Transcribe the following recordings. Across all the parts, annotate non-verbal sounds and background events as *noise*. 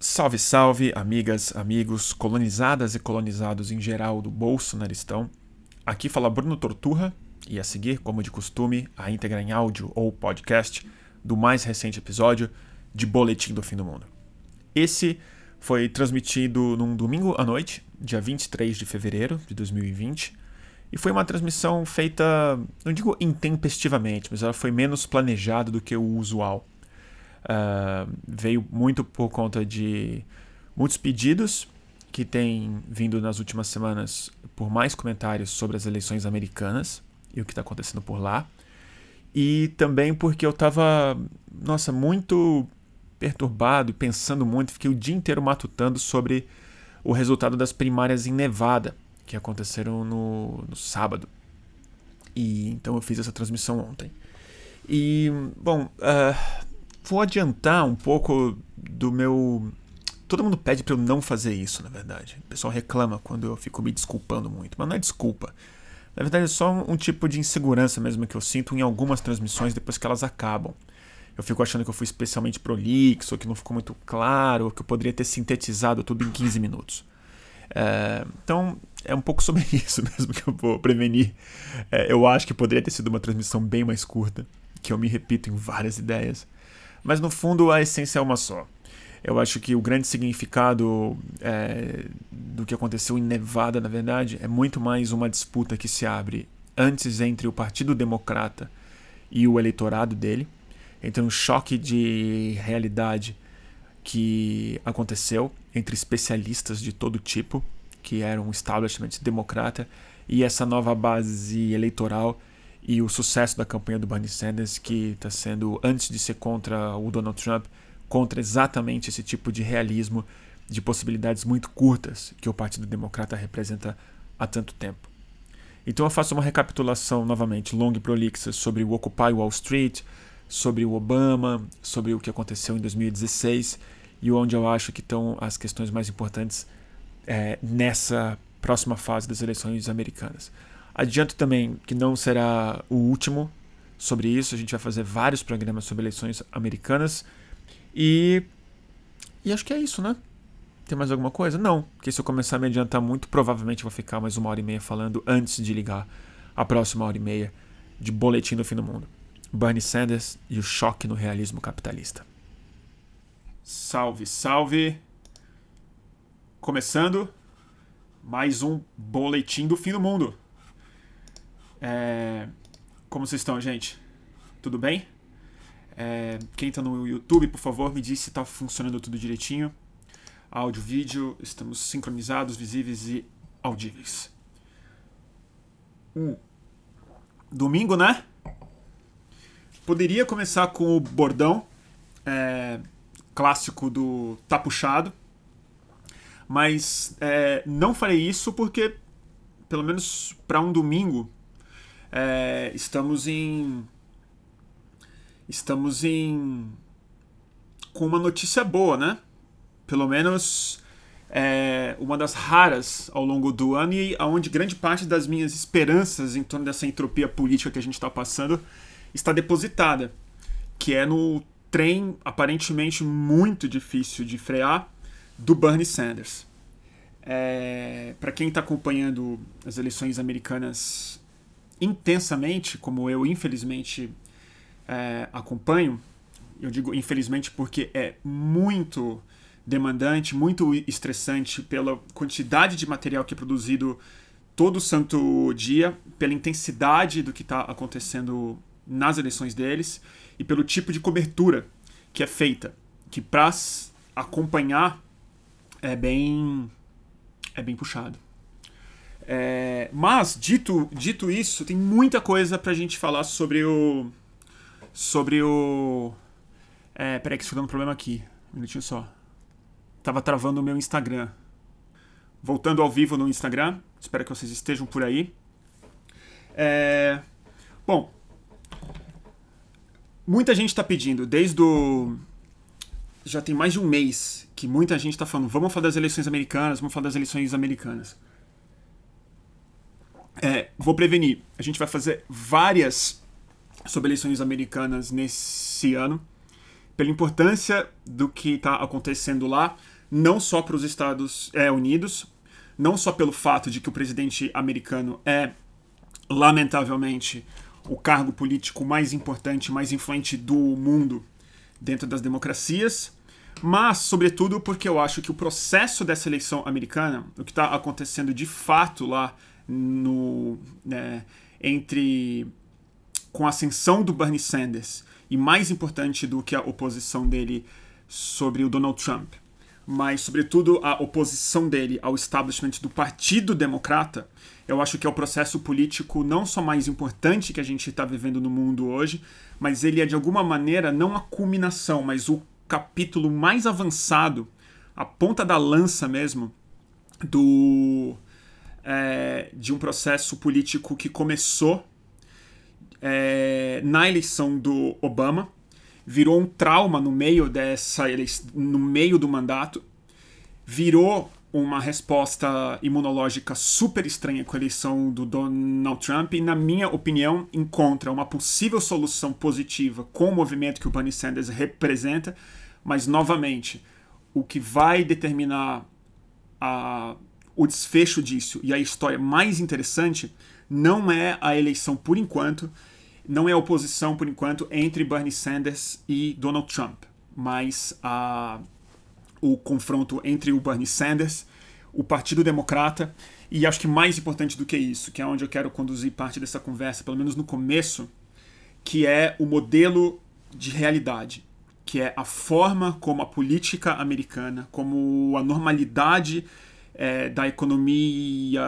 Salve, salve, amigas, amigos, colonizadas e colonizados em geral do Bolsonaristão. Aqui fala Bruno Torturra e a seguir, como de costume, a íntegra em áudio ou podcast do mais recente episódio de Boletim do Fim do Mundo. Esse foi transmitido num domingo à noite, dia 23 de fevereiro de 2020, e foi uma transmissão feita, não digo intempestivamente, mas ela foi menos planejada do que o usual. Uh, veio muito por conta de muitos pedidos que têm vindo nas últimas semanas por mais comentários sobre as eleições americanas e o que está acontecendo por lá. E também porque eu estava, nossa, muito perturbado e pensando muito, fiquei o dia inteiro matutando sobre o resultado das primárias em Nevada, que aconteceram no, no sábado. E então eu fiz essa transmissão ontem. E, bom, uh, vou adiantar um pouco do meu. Todo mundo pede para eu não fazer isso, na verdade. O pessoal reclama quando eu fico me desculpando muito, mas não é desculpa. Na verdade, é só um tipo de insegurança mesmo que eu sinto em algumas transmissões depois que elas acabam. Eu fico achando que eu fui especialmente prolixo, ou que não ficou muito claro, ou que eu poderia ter sintetizado tudo em 15 minutos. É, então, é um pouco *laughs* sobre isso mesmo que eu vou prevenir. É, eu acho que poderia ter sido uma transmissão bem mais curta, que eu me repito em várias ideias. Mas no fundo, a essência é uma só. Eu acho que o grande significado é, do que aconteceu em Nevada, na verdade, é muito mais uma disputa que se abre antes entre o Partido Democrata e o eleitorado dele, entre um choque de realidade que aconteceu entre especialistas de todo tipo, que eram um establishment democrata, e essa nova base eleitoral e o sucesso da campanha do Bernie Sanders, que está sendo, antes de ser contra o Donald Trump, contra exatamente esse tipo de realismo de possibilidades muito curtas que o Partido Democrata representa há tanto tempo. Então eu faço uma recapitulação novamente longa e prolixa sobre o Occupy Wall Street, sobre o Obama, sobre o que aconteceu em 2016 e onde eu acho que estão as questões mais importantes é, nessa próxima fase das eleições americanas. Adianto também que não será o último sobre isso, a gente vai fazer vários programas sobre eleições americanas e. E acho que é isso, né? Tem mais alguma coisa? Não, porque se eu começar a me adiantar muito, provavelmente vou ficar mais uma hora e meia falando antes de ligar a próxima hora e meia de Boletim do Fim do Mundo. Bernie Sanders e o choque no realismo capitalista. Salve, salve! Começando mais um Boletim do Fim do Mundo. É... Como vocês estão, gente? Tudo bem? É, quem está no YouTube, por favor, me diz se está funcionando tudo direitinho. Áudio, vídeo, estamos sincronizados, visíveis e audíveis. Um domingo, né? Poderia começar com o bordão é, clássico do Tá Puxado, mas é, não farei isso porque, pelo menos para um domingo, é, estamos em estamos em com uma notícia boa, né? Pelo menos é uma das raras ao longo do ano e aonde grande parte das minhas esperanças em torno dessa entropia política que a gente está passando está depositada, que é no trem aparentemente muito difícil de frear do Bernie Sanders. É, Para quem está acompanhando as eleições americanas intensamente, como eu infelizmente é, acompanho, eu digo infelizmente porque é muito demandante, muito estressante pela quantidade de material que é produzido todo santo dia, pela intensidade do que está acontecendo nas eleições deles e pelo tipo de cobertura que é feita, que para acompanhar é bem é bem puxado. É, mas dito dito isso, tem muita coisa para a gente falar sobre o sobre o. É, peraí, que estou dando um problema aqui. Um minutinho só. Tava travando o meu Instagram. Voltando ao vivo no Instagram. Espero que vocês estejam por aí. É... Bom. Muita gente está pedindo, desde o. Já tem mais de um mês que muita gente está falando: vamos falar das eleições americanas, vamos falar das eleições americanas. É, vou prevenir. A gente vai fazer várias sobre eleições americanas nesse ano, pela importância do que está acontecendo lá, não só para os Estados é, Unidos, não só pelo fato de que o presidente americano é, lamentavelmente, o cargo político mais importante, mais influente do mundo dentro das democracias, mas, sobretudo, porque eu acho que o processo dessa eleição americana, o que está acontecendo de fato lá no, né, entre com a ascensão do Bernie Sanders e mais importante do que a oposição dele sobre o Donald Trump, mas sobretudo a oposição dele ao establishment do Partido Democrata, eu acho que é o processo político não só mais importante que a gente está vivendo no mundo hoje, mas ele é de alguma maneira não a culminação, mas o capítulo mais avançado, a ponta da lança mesmo, do é, de um processo político que começou é, na eleição do Obama, virou um trauma no meio dessa eleição, no meio do mandato, virou uma resposta imunológica super estranha com a eleição do Donald Trump e, na minha opinião, encontra uma possível solução positiva com o movimento que o Bernie Sanders representa, mas, novamente, o que vai determinar a, o desfecho disso. E a história mais interessante não é a eleição por enquanto, não é a oposição por enquanto entre Bernie Sanders e Donald Trump, mas a o confronto entre o Bernie Sanders, o Partido Democrata e acho que mais importante do que isso, que é onde eu quero conduzir parte dessa conversa, pelo menos no começo, que é o modelo de realidade, que é a forma como a política americana, como a normalidade é, da economia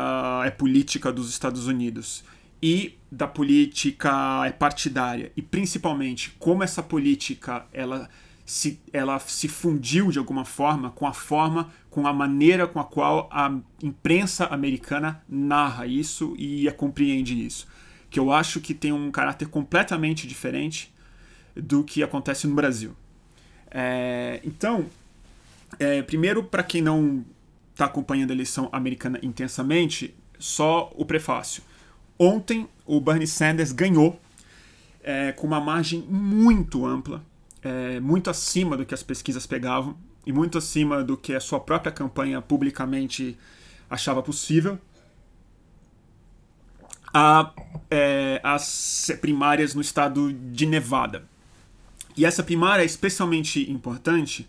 é política dos Estados Unidos e da política é partidária e principalmente como essa política ela se, ela se fundiu de alguma forma com a forma, com a maneira com a qual a imprensa americana narra isso e compreende isso. Que eu acho que tem um caráter completamente diferente do que acontece no Brasil. É, então, é, primeiro, para quem não está acompanhando a eleição americana intensamente, só o prefácio. Ontem, o Bernie Sanders ganhou é, com uma margem muito ampla é, muito acima do que as pesquisas pegavam e muito acima do que a sua própria campanha publicamente achava possível. A, é, as primárias no estado de Nevada. E essa primária é especialmente importante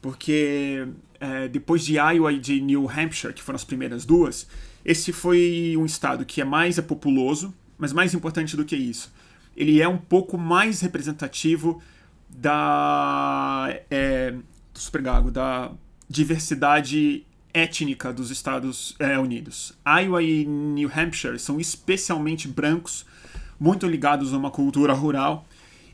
porque é, depois de Iowa e de New Hampshire, que foram as primeiras duas, esse foi um estado que é mais populoso, mas mais importante do que isso, ele é um pouco mais representativo da é, Supergago, da diversidade étnica dos Estados é, Unidos. Iowa e New Hampshire são especialmente brancos, muito ligados a uma cultura rural,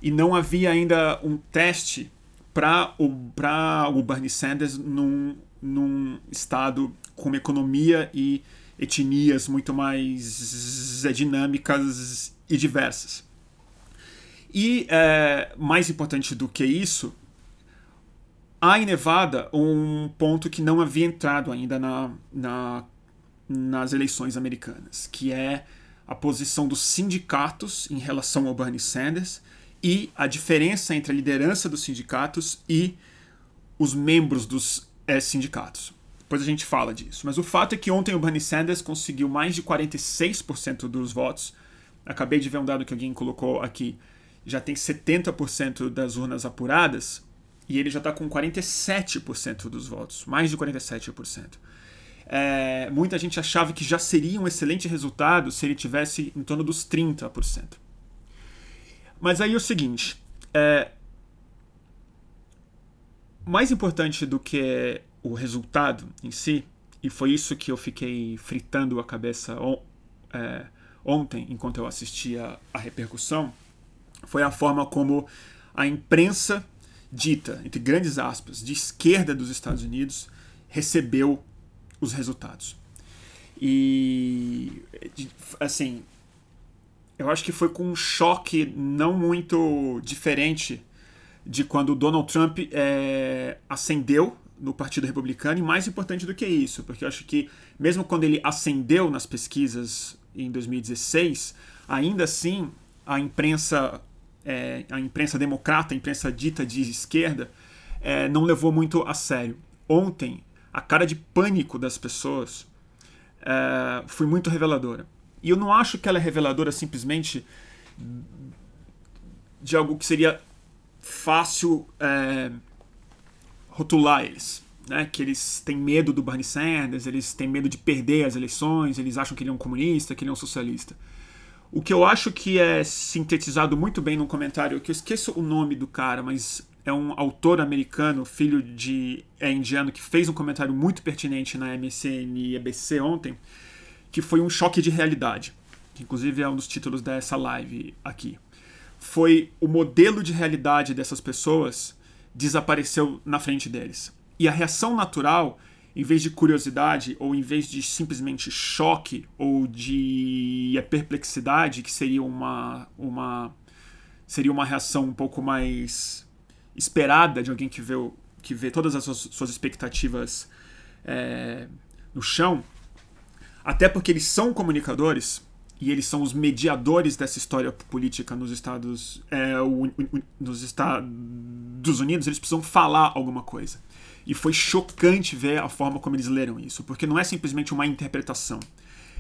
e não havia ainda um teste para o, o Bernie Sanders num, num estado com economia e etnias muito mais dinâmicas e diversas. E é, mais importante do que isso, há em Nevada um ponto que não havia entrado ainda na, na, nas eleições americanas, que é a posição dos sindicatos em relação ao Bernie Sanders e a diferença entre a liderança dos sindicatos e os membros dos é, sindicatos. Depois a gente fala disso. Mas o fato é que ontem o Bernie Sanders conseguiu mais de 46% dos votos. Acabei de ver um dado que alguém colocou aqui já tem 70% das urnas apuradas e ele já está com 47% dos votos, mais de 47%. É, muita gente achava que já seria um excelente resultado se ele tivesse em torno dos 30%. Mas aí é o seguinte: é, mais importante do que o resultado em si, e foi isso que eu fiquei fritando a cabeça on, é, ontem enquanto eu assistia a repercussão, foi a forma como a imprensa dita, entre grandes aspas, de esquerda dos Estados Unidos recebeu os resultados. E, assim, eu acho que foi com um choque não muito diferente de quando o Donald Trump é, ascendeu no Partido Republicano, e mais importante do que isso, porque eu acho que mesmo quando ele ascendeu nas pesquisas em 2016, ainda assim a imprensa é, a imprensa democrata, a imprensa dita de esquerda, é, não levou muito a sério. Ontem, a cara de pânico das pessoas é, foi muito reveladora. E eu não acho que ela é reveladora simplesmente de algo que seria fácil é, rotular eles. Né, que eles têm medo do Bernie Sanders, eles têm medo de perder as eleições, eles acham que ele é um comunista, que ele é um socialista. O que eu acho que é sintetizado muito bem num comentário, que eu esqueço o nome do cara, mas é um autor americano, filho de é indiano, que fez um comentário muito pertinente na MSN e EBC ontem, que foi um choque de realidade, que inclusive é um dos títulos dessa live aqui. Foi o modelo de realidade dessas pessoas desapareceu na frente deles. E a reação natural, em vez de curiosidade, ou em vez de simplesmente choque, ou de perplexidade, que seria uma, uma, seria uma reação um pouco mais esperada de alguém que vê, que vê todas as suas, suas expectativas é, no chão, até porque eles são comunicadores, e eles são os mediadores dessa história política nos Estados, é, nos Estados Unidos, eles precisam falar alguma coisa. E foi chocante ver a forma como eles leram isso, porque não é simplesmente uma interpretação,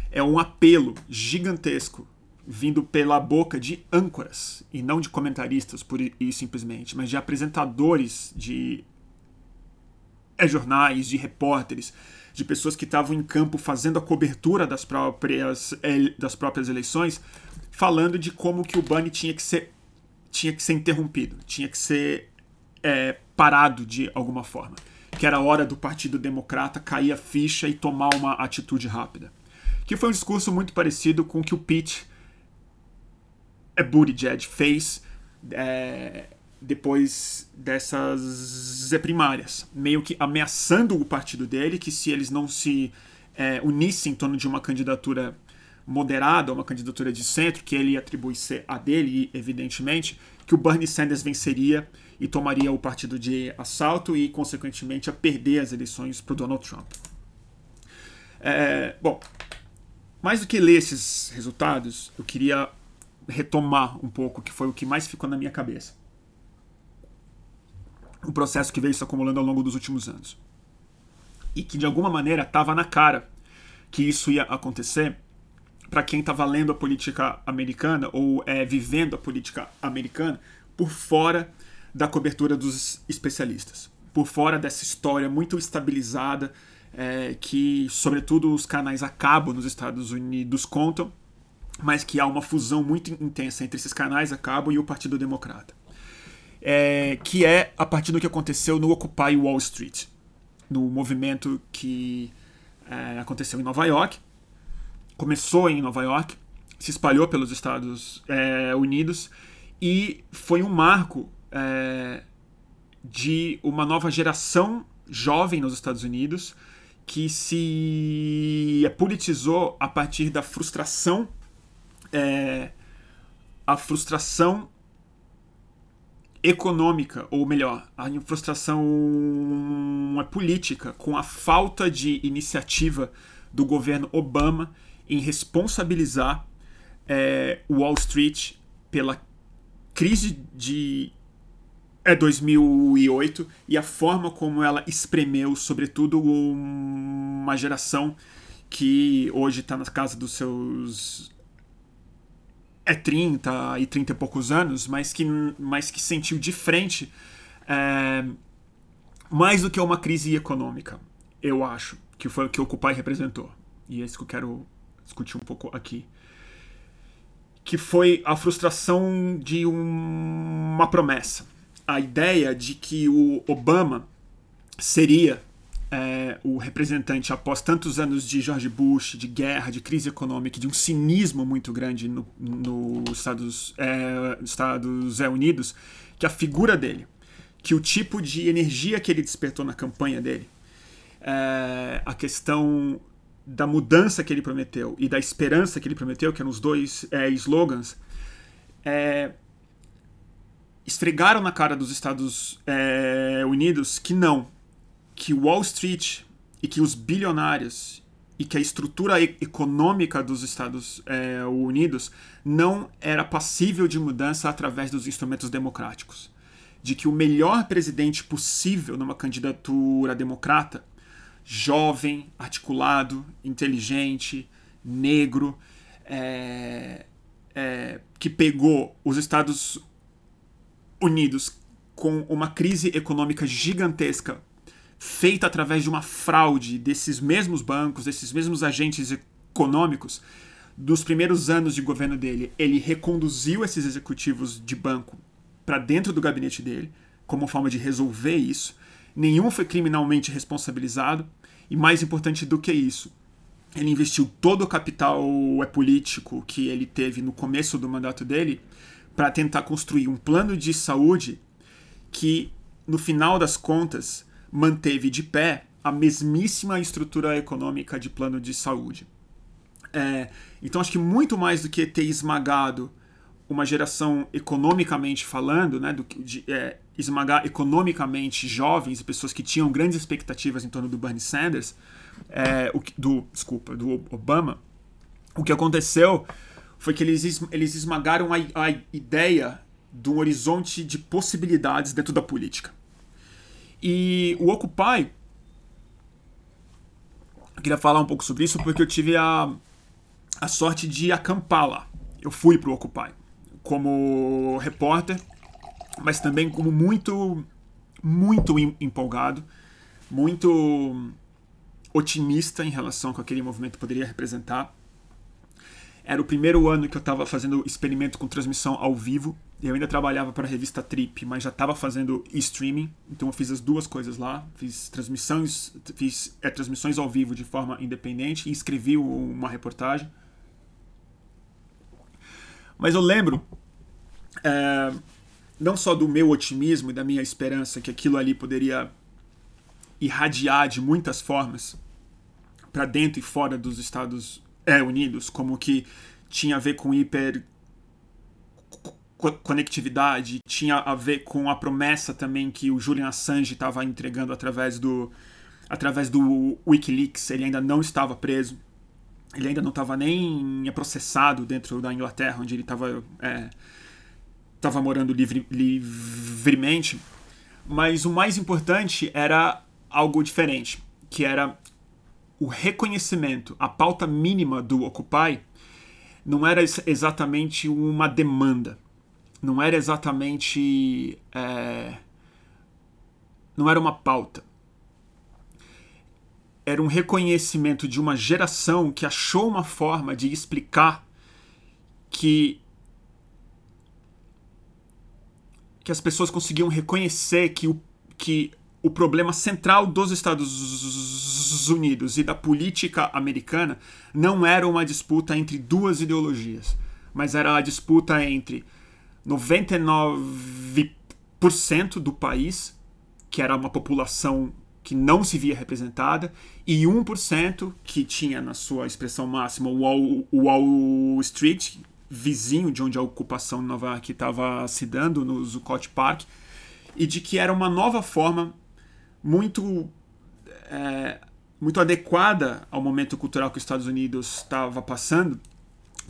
é um apelo gigantesco vindo pela boca de âncoras e não de comentaristas por e simplesmente, mas de apresentadores de é, jornais, de repórteres, de pessoas que estavam em campo fazendo a cobertura das próprias, das próprias eleições, falando de como que o Bunny tinha que ser, tinha que ser interrompido, tinha que ser é, parado de alguma forma. Que era hora do Partido Democrata cair a ficha e tomar uma atitude rápida. Que foi um discurso muito parecido com o que o Pete Buttigieg fez é, depois dessas primárias, meio que ameaçando o partido dele que se eles não se é, unissem em torno de uma candidatura moderada, uma candidatura de centro, que ele atribui ser a dele, evidentemente, que o Bernie Sanders venceria e tomaria o partido de assalto e, consequentemente, a perder as eleições para o Donald Trump. É, bom, mais do que ler esses resultados, eu queria retomar um pouco, que foi o que mais ficou na minha cabeça um processo que veio se acumulando ao longo dos últimos anos. E que de alguma maneira estava na cara que isso ia acontecer para quem estava lendo a política americana ou é, vivendo a política americana por fora da cobertura dos especialistas, por fora dessa história muito estabilizada é, que, sobretudo, os canais a cabo nos Estados Unidos contam, mas que há uma fusão muito intensa entre esses canais a cabo e o Partido Democrata é, que é a partir do que aconteceu no Occupy Wall Street, no movimento que é, aconteceu em Nova York, começou em Nova York, se espalhou pelos Estados é, Unidos. E foi um marco é, de uma nova geração jovem nos Estados Unidos que se politizou a partir da frustração é, a frustração econômica, ou melhor, a frustração é política com a falta de iniciativa do governo Obama em responsabilizar é, Wall Street pela crise de é 2008 e a forma como ela espremeu, sobretudo, uma geração que hoje está na casa dos seus é 30 e 30 e poucos anos, mas que, mas que sentiu de frente é, mais do que uma crise econômica, eu acho, que foi o que o Occupy representou. E é isso que eu quero discutir um pouco aqui. Que foi a frustração de um, uma promessa. A ideia de que o Obama seria é, o representante, após tantos anos de George Bush, de guerra, de crise econômica, de um cinismo muito grande nos no Estados, é, Estados Unidos, que a figura dele, que o tipo de energia que ele despertou na campanha dele, é, a questão da mudança que ele prometeu e da esperança que ele prometeu, que eram os dois é, slogans, é, esfregaram na cara dos Estados é, Unidos que não, que Wall Street e que os bilionários e que a estrutura econômica dos Estados é, Unidos não era passível de mudança através dos instrumentos democráticos. De que o melhor presidente possível numa candidatura democrata, jovem, articulado, inteligente, negro, é, é, que pegou os Estados Unidos com uma crise econômica gigantesca feita através de uma fraude desses mesmos bancos, desses mesmos agentes econômicos, dos primeiros anos de governo dele, ele reconduziu esses executivos de banco para dentro do gabinete dele, como forma de resolver isso. Nenhum foi criminalmente responsabilizado, e mais importante do que isso, ele investiu todo o capital é político que ele teve no começo do mandato dele para tentar construir um plano de saúde que, no final das contas, manteve de pé a mesmíssima estrutura econômica de plano de saúde. É, então acho que muito mais do que ter esmagado uma geração economicamente falando, né, do, de, é, esmagar economicamente jovens e pessoas que tinham grandes expectativas em torno do Bernie Sanders, é, o, do desculpa, do Obama, o que aconteceu foi que eles, eles esmagaram a, a ideia de um horizonte de possibilidades dentro da política. E o Occupy, eu queria falar um pouco sobre isso porque eu tive a, a sorte de acampar lá. Eu fui para o Occupy como repórter, mas também como muito, muito empolgado, muito otimista em relação com aquele movimento poderia representar. Era o primeiro ano que eu estava fazendo experimento com transmissão ao vivo. Eu ainda trabalhava para a revista Trip, mas já estava fazendo streaming. Então eu fiz as duas coisas lá. Fiz transmissões, fiz é, transmissões ao vivo de forma independente e escrevi uma reportagem. Mas eu lembro é, não só do meu otimismo e da minha esperança que aquilo ali poderia irradiar de muitas formas para dentro e fora dos Estados é, Unidos, como que tinha a ver com hiper conectividade, tinha a ver com a promessa também que o Julian Assange estava entregando através do através do WikiLeaks, ele ainda não estava preso, ele ainda não estava nem processado dentro da Inglaterra, onde ele estava é, estava morando livre, livremente, mas o mais importante era algo diferente, que era o reconhecimento, a pauta mínima do Occupy não era exatamente uma demanda, não era exatamente. É, não era uma pauta. Era um reconhecimento de uma geração que achou uma forma de explicar que que as pessoas conseguiam reconhecer que o, que o problema central dos Estados Unidos e da política americana não era uma disputa entre duas ideologias, mas era a disputa entre 99% do país, que era uma população que não se via representada, e 1% que tinha na sua expressão máxima o Wall, Wall Street, vizinho de onde a ocupação Nova York estava se dando, no Zuccotti Park, e de que era uma nova forma muito é, muito adequada ao momento cultural que os Estados Unidos estava passando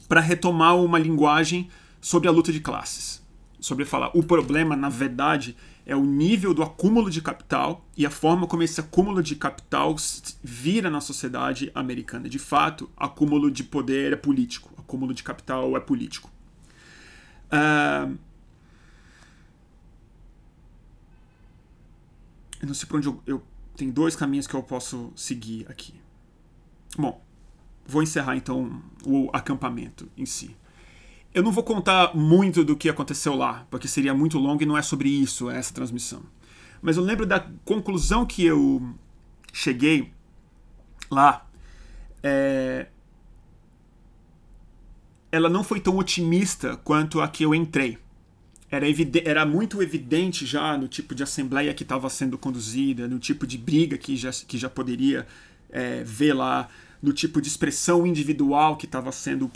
para retomar uma linguagem sobre a luta de classes, sobre falar o problema na verdade é o nível do acúmulo de capital e a forma como esse acúmulo de capital vira na sociedade americana. De fato, acúmulo de poder é político, acúmulo de capital é político. Uh, Eu não sei por onde eu, eu. Tem dois caminhos que eu posso seguir aqui. Bom, vou encerrar então o acampamento em si. Eu não vou contar muito do que aconteceu lá, porque seria muito longo e não é sobre isso essa transmissão. Mas eu lembro da conclusão que eu cheguei lá. É... Ela não foi tão otimista quanto a que eu entrei era, era muito evidente já no tipo de assembleia que estava sendo conduzida, no tipo de briga que já, que já poderia é, ver lá, no tipo de expressão individual que estava sendo,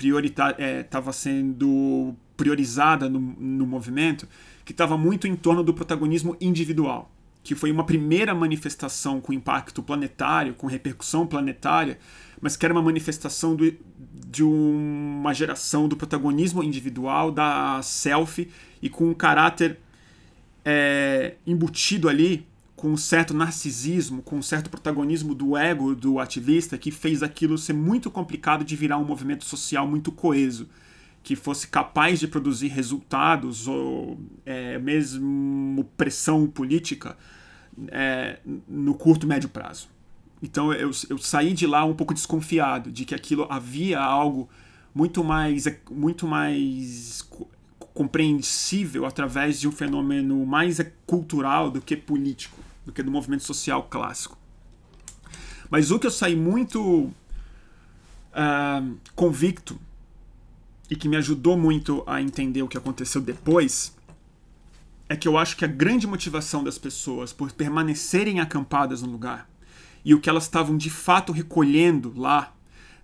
é, sendo priorizada no, no movimento, que estava muito em torno do protagonismo individual, que foi uma primeira manifestação com impacto planetário, com repercussão planetária, mas que era uma manifestação do, de uma geração do protagonismo individual, da selfie, e com um caráter é, embutido ali, com um certo narcisismo, com um certo protagonismo do ego do ativista, que fez aquilo ser muito complicado de virar um movimento social muito coeso que fosse capaz de produzir resultados ou é, mesmo pressão política é, no curto médio prazo. Então eu, eu saí de lá um pouco desconfiado de que aquilo havia algo muito mais muito mais compreensível através de um fenômeno mais cultural do que político, do que do movimento social clássico. Mas o que eu saí muito uh, convicto e que me ajudou muito a entender o que aconteceu depois é que eu acho que a grande motivação das pessoas por permanecerem acampadas no lugar e o que elas estavam de fato recolhendo lá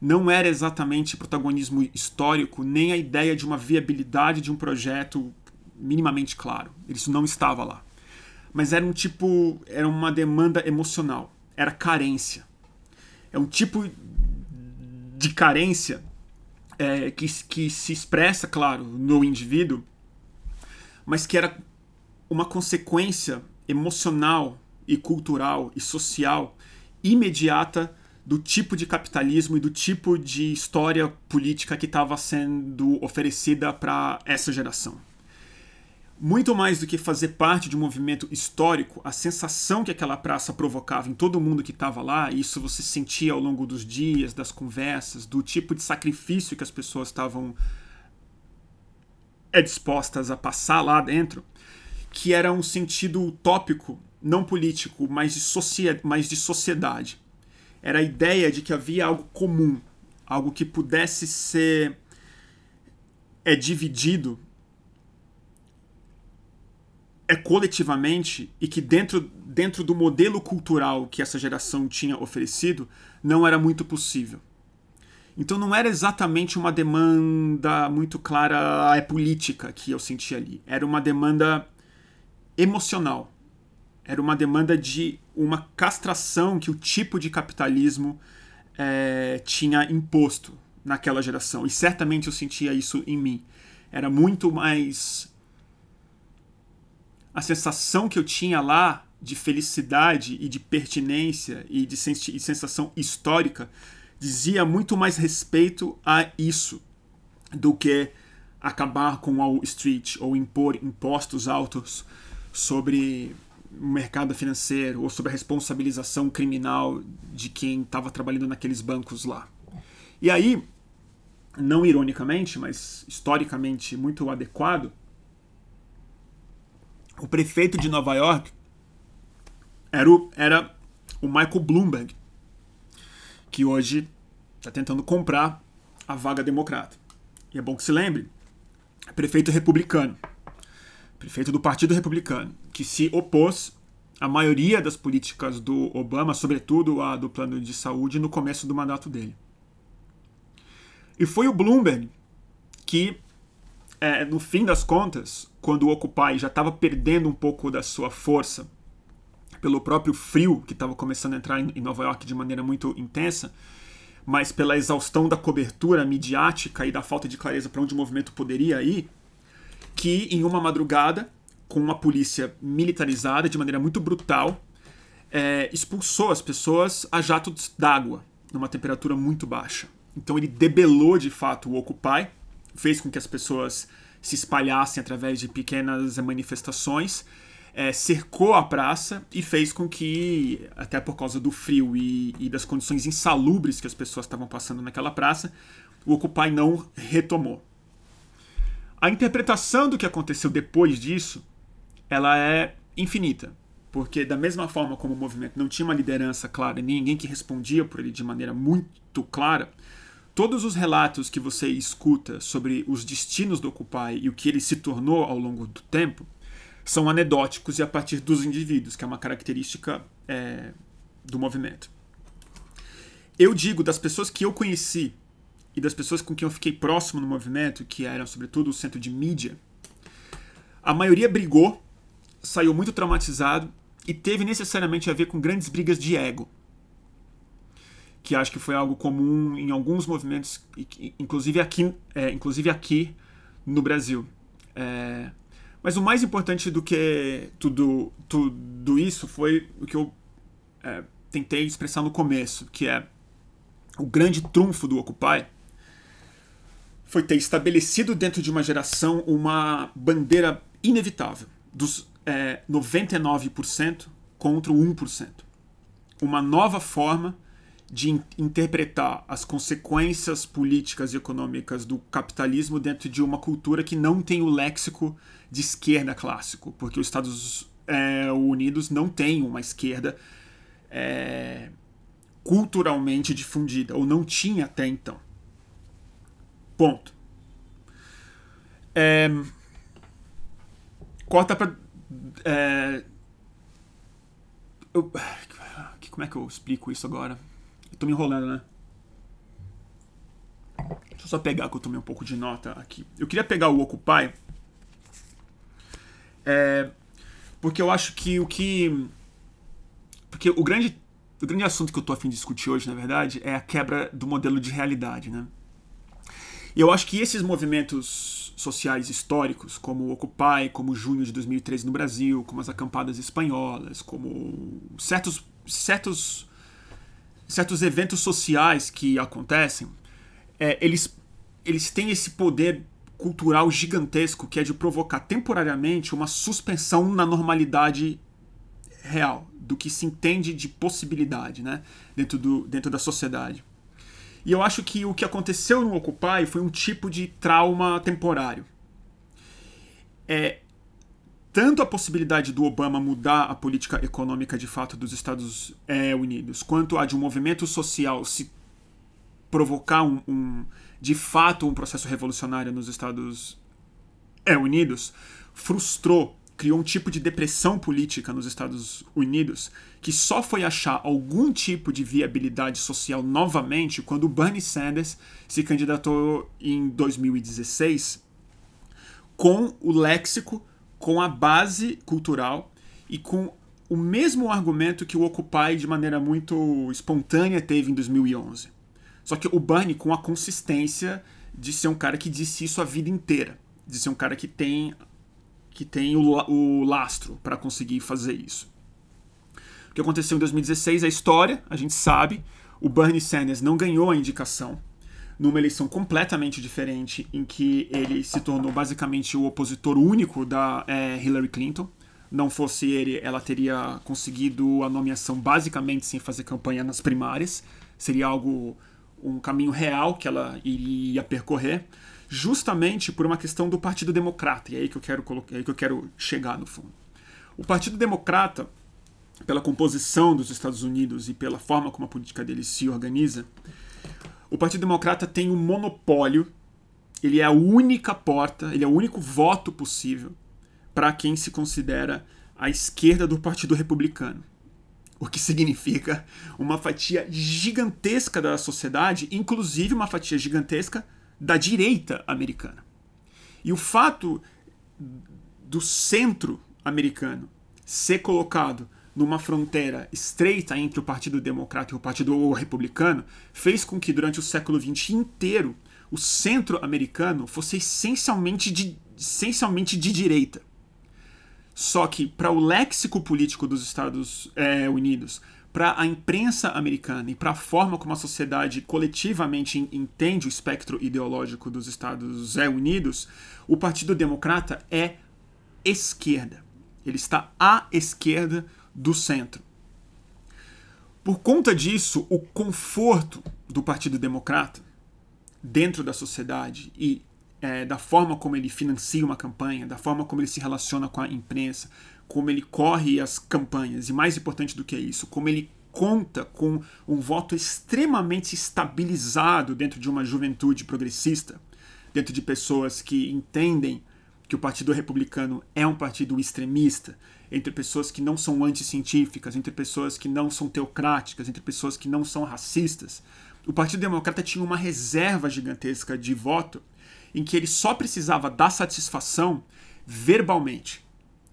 não era exatamente protagonismo histórico, nem a ideia de uma viabilidade de um projeto minimamente claro. Isso não estava lá. Mas era um tipo, era uma demanda emocional, era carência. É um tipo de carência é, que, que se expressa, claro, no indivíduo, mas que era uma consequência emocional e cultural e social imediata do tipo de capitalismo e do tipo de história política que estava sendo oferecida para essa geração muito mais do que fazer parte de um movimento histórico, a sensação que aquela praça provocava em todo mundo que estava lá, isso você sentia ao longo dos dias, das conversas, do tipo de sacrifício que as pessoas estavam é, dispostas a passar lá dentro, que era um sentido utópico, não político, mas de, mas de sociedade. Era a ideia de que havia algo comum, algo que pudesse ser é dividido é coletivamente e que dentro, dentro do modelo cultural que essa geração tinha oferecido não era muito possível. Então não era exatamente uma demanda muito clara é política que eu senti ali. Era uma demanda emocional. Era uma demanda de uma castração que o tipo de capitalismo é, tinha imposto naquela geração. E certamente eu sentia isso em mim. Era muito mais a sensação que eu tinha lá de felicidade e de pertinência e de sensação histórica dizia muito mais respeito a isso do que acabar com Wall Street ou impor impostos altos sobre o mercado financeiro ou sobre a responsabilização criminal de quem estava trabalhando naqueles bancos lá. E aí, não ironicamente, mas historicamente muito adequado, o prefeito de Nova York era o, era o Michael Bloomberg, que hoje está tentando comprar a vaga democrata. E é bom que se lembre, prefeito republicano, prefeito do Partido Republicano, que se opôs à maioria das políticas do Obama, sobretudo a do plano de saúde, no começo do mandato dele. E foi o Bloomberg que é, no fim das contas, quando o Occupy já estava perdendo um pouco da sua força pelo próprio frio que estava começando a entrar em Nova York de maneira muito intensa, mas pela exaustão da cobertura midiática e da falta de clareza para onde o movimento poderia ir, que em uma madrugada, com uma polícia militarizada de maneira muito brutal, é, expulsou as pessoas a jatos d'água, numa temperatura muito baixa. Então ele debelou de fato o Occupy, fez com que as pessoas se espalhassem através de pequenas manifestações, é, cercou a praça e fez com que, até por causa do frio e, e das condições insalubres que as pessoas estavam passando naquela praça, o Occupy não retomou. A interpretação do que aconteceu depois disso, ela é infinita, porque da mesma forma como o movimento não tinha uma liderança clara, ninguém que respondia por ele de maneira muito clara, todos os relatos que você escuta sobre os destinos do Occupy e o que ele se tornou ao longo do tempo são anedóticos e a partir dos indivíduos, que é uma característica é, do movimento. Eu digo das pessoas que eu conheci e das pessoas com quem eu fiquei próximo no movimento, que eram sobretudo o centro de mídia, a maioria brigou, saiu muito traumatizado e teve necessariamente a ver com grandes brigas de ego, que acho que foi algo comum em alguns movimentos, inclusive aqui, é, inclusive aqui no Brasil. É, mas o mais importante do que tudo, tudo isso foi o que eu é, tentei expressar no começo, que é o grande trunfo do Occupy foi ter estabelecido dentro de uma geração uma bandeira inevitável dos é, 99% contra o 1%. Uma nova forma de in interpretar as consequências políticas e econômicas do capitalismo dentro de uma cultura que não tem o léxico de esquerda clássico, porque os Estados é, Unidos não tem uma esquerda é, culturalmente difundida, ou não tinha até então. Ponto. É, corta pra. É, *sighs* como é que eu explico isso agora? Tô me enrolando, né? Deixa eu só pegar que eu tomei um pouco de nota aqui. Eu queria pegar o Occupy. É, porque eu acho que o que. Porque o grande, o grande assunto que eu tô a fim de discutir hoje, na verdade, é a quebra do modelo de realidade, né? E eu acho que esses movimentos sociais históricos, como o Occupy, como o Junho de 2013 no Brasil, como as acampadas espanholas, como certos, certos, certos eventos sociais que acontecem, é, eles, eles têm esse poder cultural gigantesco que é de provocar temporariamente uma suspensão na normalidade real, do que se entende de possibilidade né, dentro, do, dentro da sociedade. E eu acho que o que aconteceu no Occupy foi um tipo de trauma temporário. É tanto a possibilidade do Obama mudar a política econômica de fato dos Estados é, Unidos, quanto a de um movimento social se provocar um, um de fato um processo revolucionário nos Estados é, Unidos, frustrou criou um tipo de depressão política nos Estados Unidos que só foi achar algum tipo de viabilidade social novamente quando Bernie Sanders se candidatou em 2016 com o léxico, com a base cultural e com o mesmo argumento que o Occupy de maneira muito espontânea teve em 2011. Só que o Bernie com a consistência de ser um cara que disse isso a vida inteira, de ser um cara que tem que tem o, o lastro para conseguir fazer isso. O que aconteceu em 2016 é história, a gente sabe. O Bernie Sanders não ganhou a indicação numa eleição completamente diferente, em que ele se tornou basicamente o opositor único da é, Hillary Clinton. Não fosse ele, ela teria conseguido a nomeação basicamente sem fazer campanha nas primárias. Seria algo, um caminho real que ela iria percorrer justamente por uma questão do Partido Democrata, e é aí que eu quero, colocar, é aí que eu quero chegar no fundo. O Partido Democrata, pela composição dos Estados Unidos e pela forma como a política dele se organiza, o Partido Democrata tem um monopólio, ele é a única porta, ele é o único voto possível para quem se considera a esquerda do Partido Republicano. O que significa uma fatia gigantesca da sociedade, inclusive uma fatia gigantesca da direita americana. E o fato do centro americano ser colocado numa fronteira estreita entre o Partido Democrata e o Partido Republicano fez com que durante o século XX inteiro o centro americano fosse essencialmente de, essencialmente de direita. Só que para o léxico político dos Estados é, Unidos, para a imprensa americana e para a forma como a sociedade coletivamente entende o espectro ideológico dos Estados Unidos, o Partido Democrata é esquerda. Ele está à esquerda do centro. Por conta disso, o conforto do Partido Democrata dentro da sociedade e é, da forma como ele financia uma campanha, da forma como ele se relaciona com a imprensa, como ele corre as campanhas, e mais importante do que isso, como ele conta com um voto extremamente estabilizado dentro de uma juventude progressista, dentro de pessoas que entendem que o Partido Republicano é um partido extremista, entre pessoas que não são anticientíficas, entre pessoas que não são teocráticas, entre pessoas que não são racistas. O Partido Democrata tinha uma reserva gigantesca de voto em que ele só precisava dar satisfação verbalmente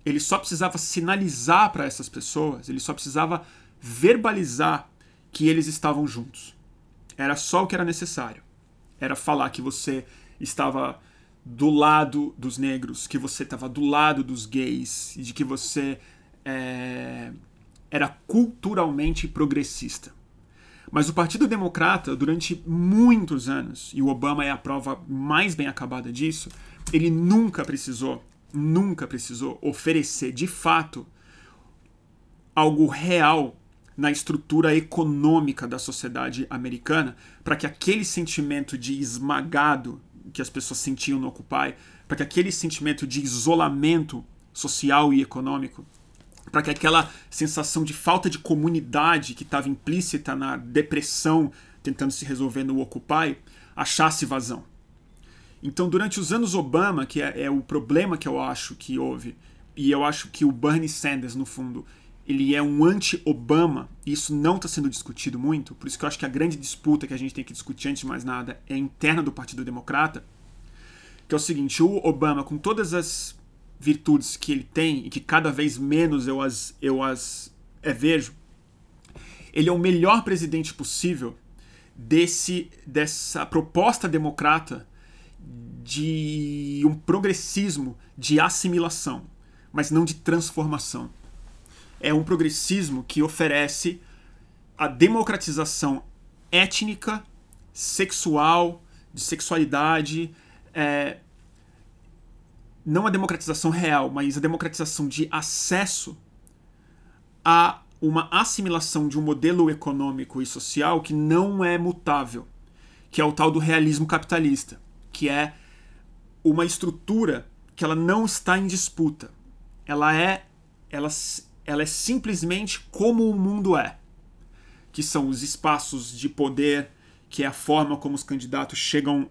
ele só precisava sinalizar para essas pessoas, ele só precisava verbalizar que eles estavam juntos. Era só o que era necessário. Era falar que você estava do lado dos negros, que você estava do lado dos gays, e de que você é, era culturalmente progressista. Mas o Partido Democrata, durante muitos anos, e o Obama é a prova mais bem acabada disso, ele nunca precisou, nunca precisou oferecer de fato algo real na estrutura econômica da sociedade americana para que aquele sentimento de esmagado que as pessoas sentiam no Occupy, para que aquele sentimento de isolamento social e econômico para que aquela sensação de falta de comunidade que estava implícita na depressão tentando se resolver no Occupy achasse vazão. Então, durante os anos Obama, que é, é, o problema que eu acho que houve, e eu acho que o Bernie Sanders, no fundo, ele é um anti-Obama, e isso não está sendo discutido muito, por isso que eu acho que a grande disputa que a gente tem que discutir antes de mais nada é interna do Partido Democrata, que é o seguinte, o Obama, com todas as virtudes que ele tem e que cada vez menos eu as, eu as é, vejo, ele é o melhor presidente possível desse dessa proposta democrata de um progressismo de assimilação, mas não de transformação. É um progressismo que oferece a democratização étnica, sexual, de sexualidade, é, não a democratização real, mas a democratização de acesso a uma assimilação de um modelo econômico e social que não é mutável, que é o tal do realismo capitalista, que é uma estrutura que ela não está em disputa. Ela é ela, ela é simplesmente como o mundo é, que são os espaços de poder, que é a forma como os candidatos chegam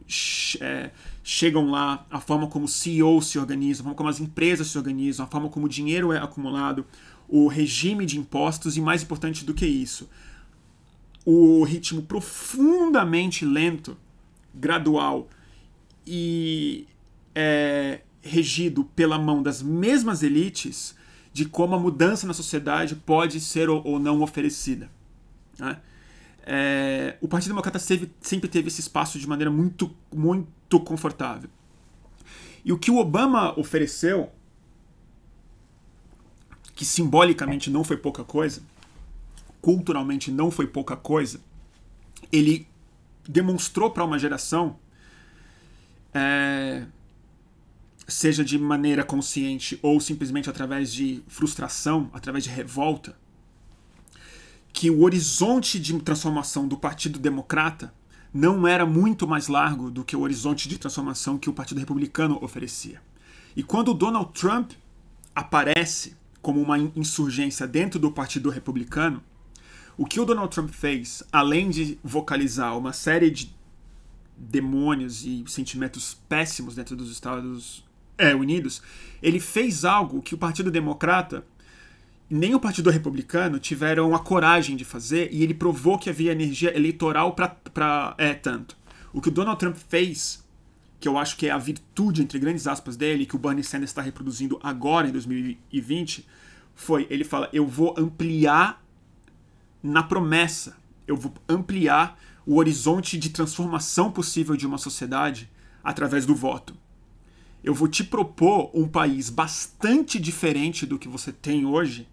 é, chegam lá, a forma como o CEO se organiza, a forma como as empresas se organizam, a forma como o dinheiro é acumulado, o regime de impostos e, mais importante do que isso, o ritmo profundamente lento, gradual e é, regido pela mão das mesmas elites de como a mudança na sociedade pode ser ou não oferecida. Né? é, o Partido Democrata sempre, sempre teve esse espaço de maneira muito, muito confortável. E o que o Obama ofereceu, que simbolicamente não foi pouca coisa, culturalmente não foi pouca coisa, ele demonstrou para uma geração, é, seja de maneira consciente ou simplesmente através de frustração, através de revolta, que o horizonte de transformação do Partido Democrata não era muito mais largo do que o horizonte de transformação que o Partido Republicano oferecia. E quando o Donald Trump aparece como uma insurgência dentro do Partido Republicano, o que o Donald Trump fez, além de vocalizar uma série de demônios e sentimentos péssimos dentro dos Estados é, Unidos, ele fez algo que o Partido Democrata nem o Partido Republicano tiveram a coragem de fazer e ele provou que havia energia eleitoral para é tanto. O que o Donald Trump fez, que eu acho que é a virtude entre grandes aspas dele, que o Bernie Sanders está reproduzindo agora em 2020, foi ele fala: eu vou ampliar na promessa, eu vou ampliar o horizonte de transformação possível de uma sociedade através do voto. Eu vou te propor um país bastante diferente do que você tem hoje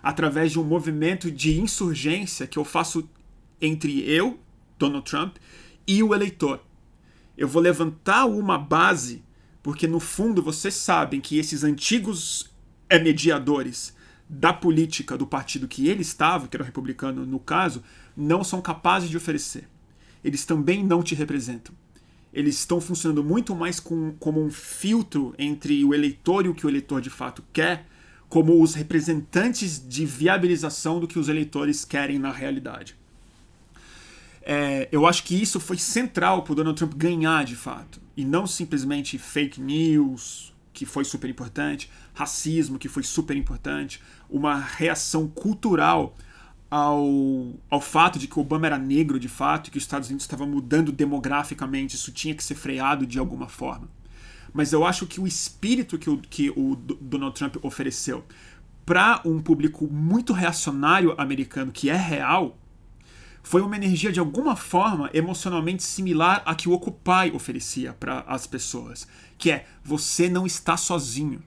através de um movimento de insurgência que eu faço entre eu, Donald Trump, e o eleitor. Eu vou levantar uma base, porque no fundo vocês sabem que esses antigos é, mediadores da política do partido que ele estava, que era o republicano no caso, não são capazes de oferecer. Eles também não te representam. Eles estão funcionando muito mais com, como um filtro entre o eleitor e o que o eleitor de fato quer como os representantes de viabilização do que os eleitores querem na realidade. É, eu acho que isso foi central para o Donald Trump ganhar de fato. E não simplesmente fake news, que foi super importante, racismo, que foi super importante, uma reação cultural ao, ao fato de que Obama era negro de fato e que os Estados Unidos estavam mudando demograficamente, isso tinha que ser freado de alguma forma. Mas eu acho que o espírito que o, que o Donald Trump ofereceu para um público muito reacionário americano, que é real, foi uma energia de alguma forma emocionalmente similar à que o Occupy oferecia para as pessoas, que é você não está sozinho.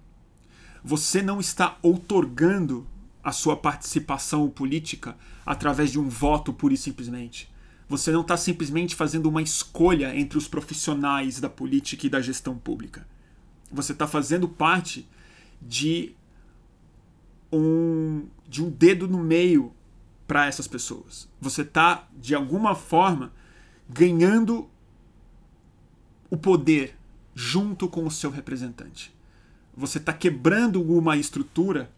Você não está outorgando a sua participação política através de um voto pura e simplesmente. Você não está simplesmente fazendo uma escolha entre os profissionais da política e da gestão pública. Você está fazendo parte de um, de um dedo no meio para essas pessoas. Você está, de alguma forma, ganhando o poder junto com o seu representante. Você está quebrando uma estrutura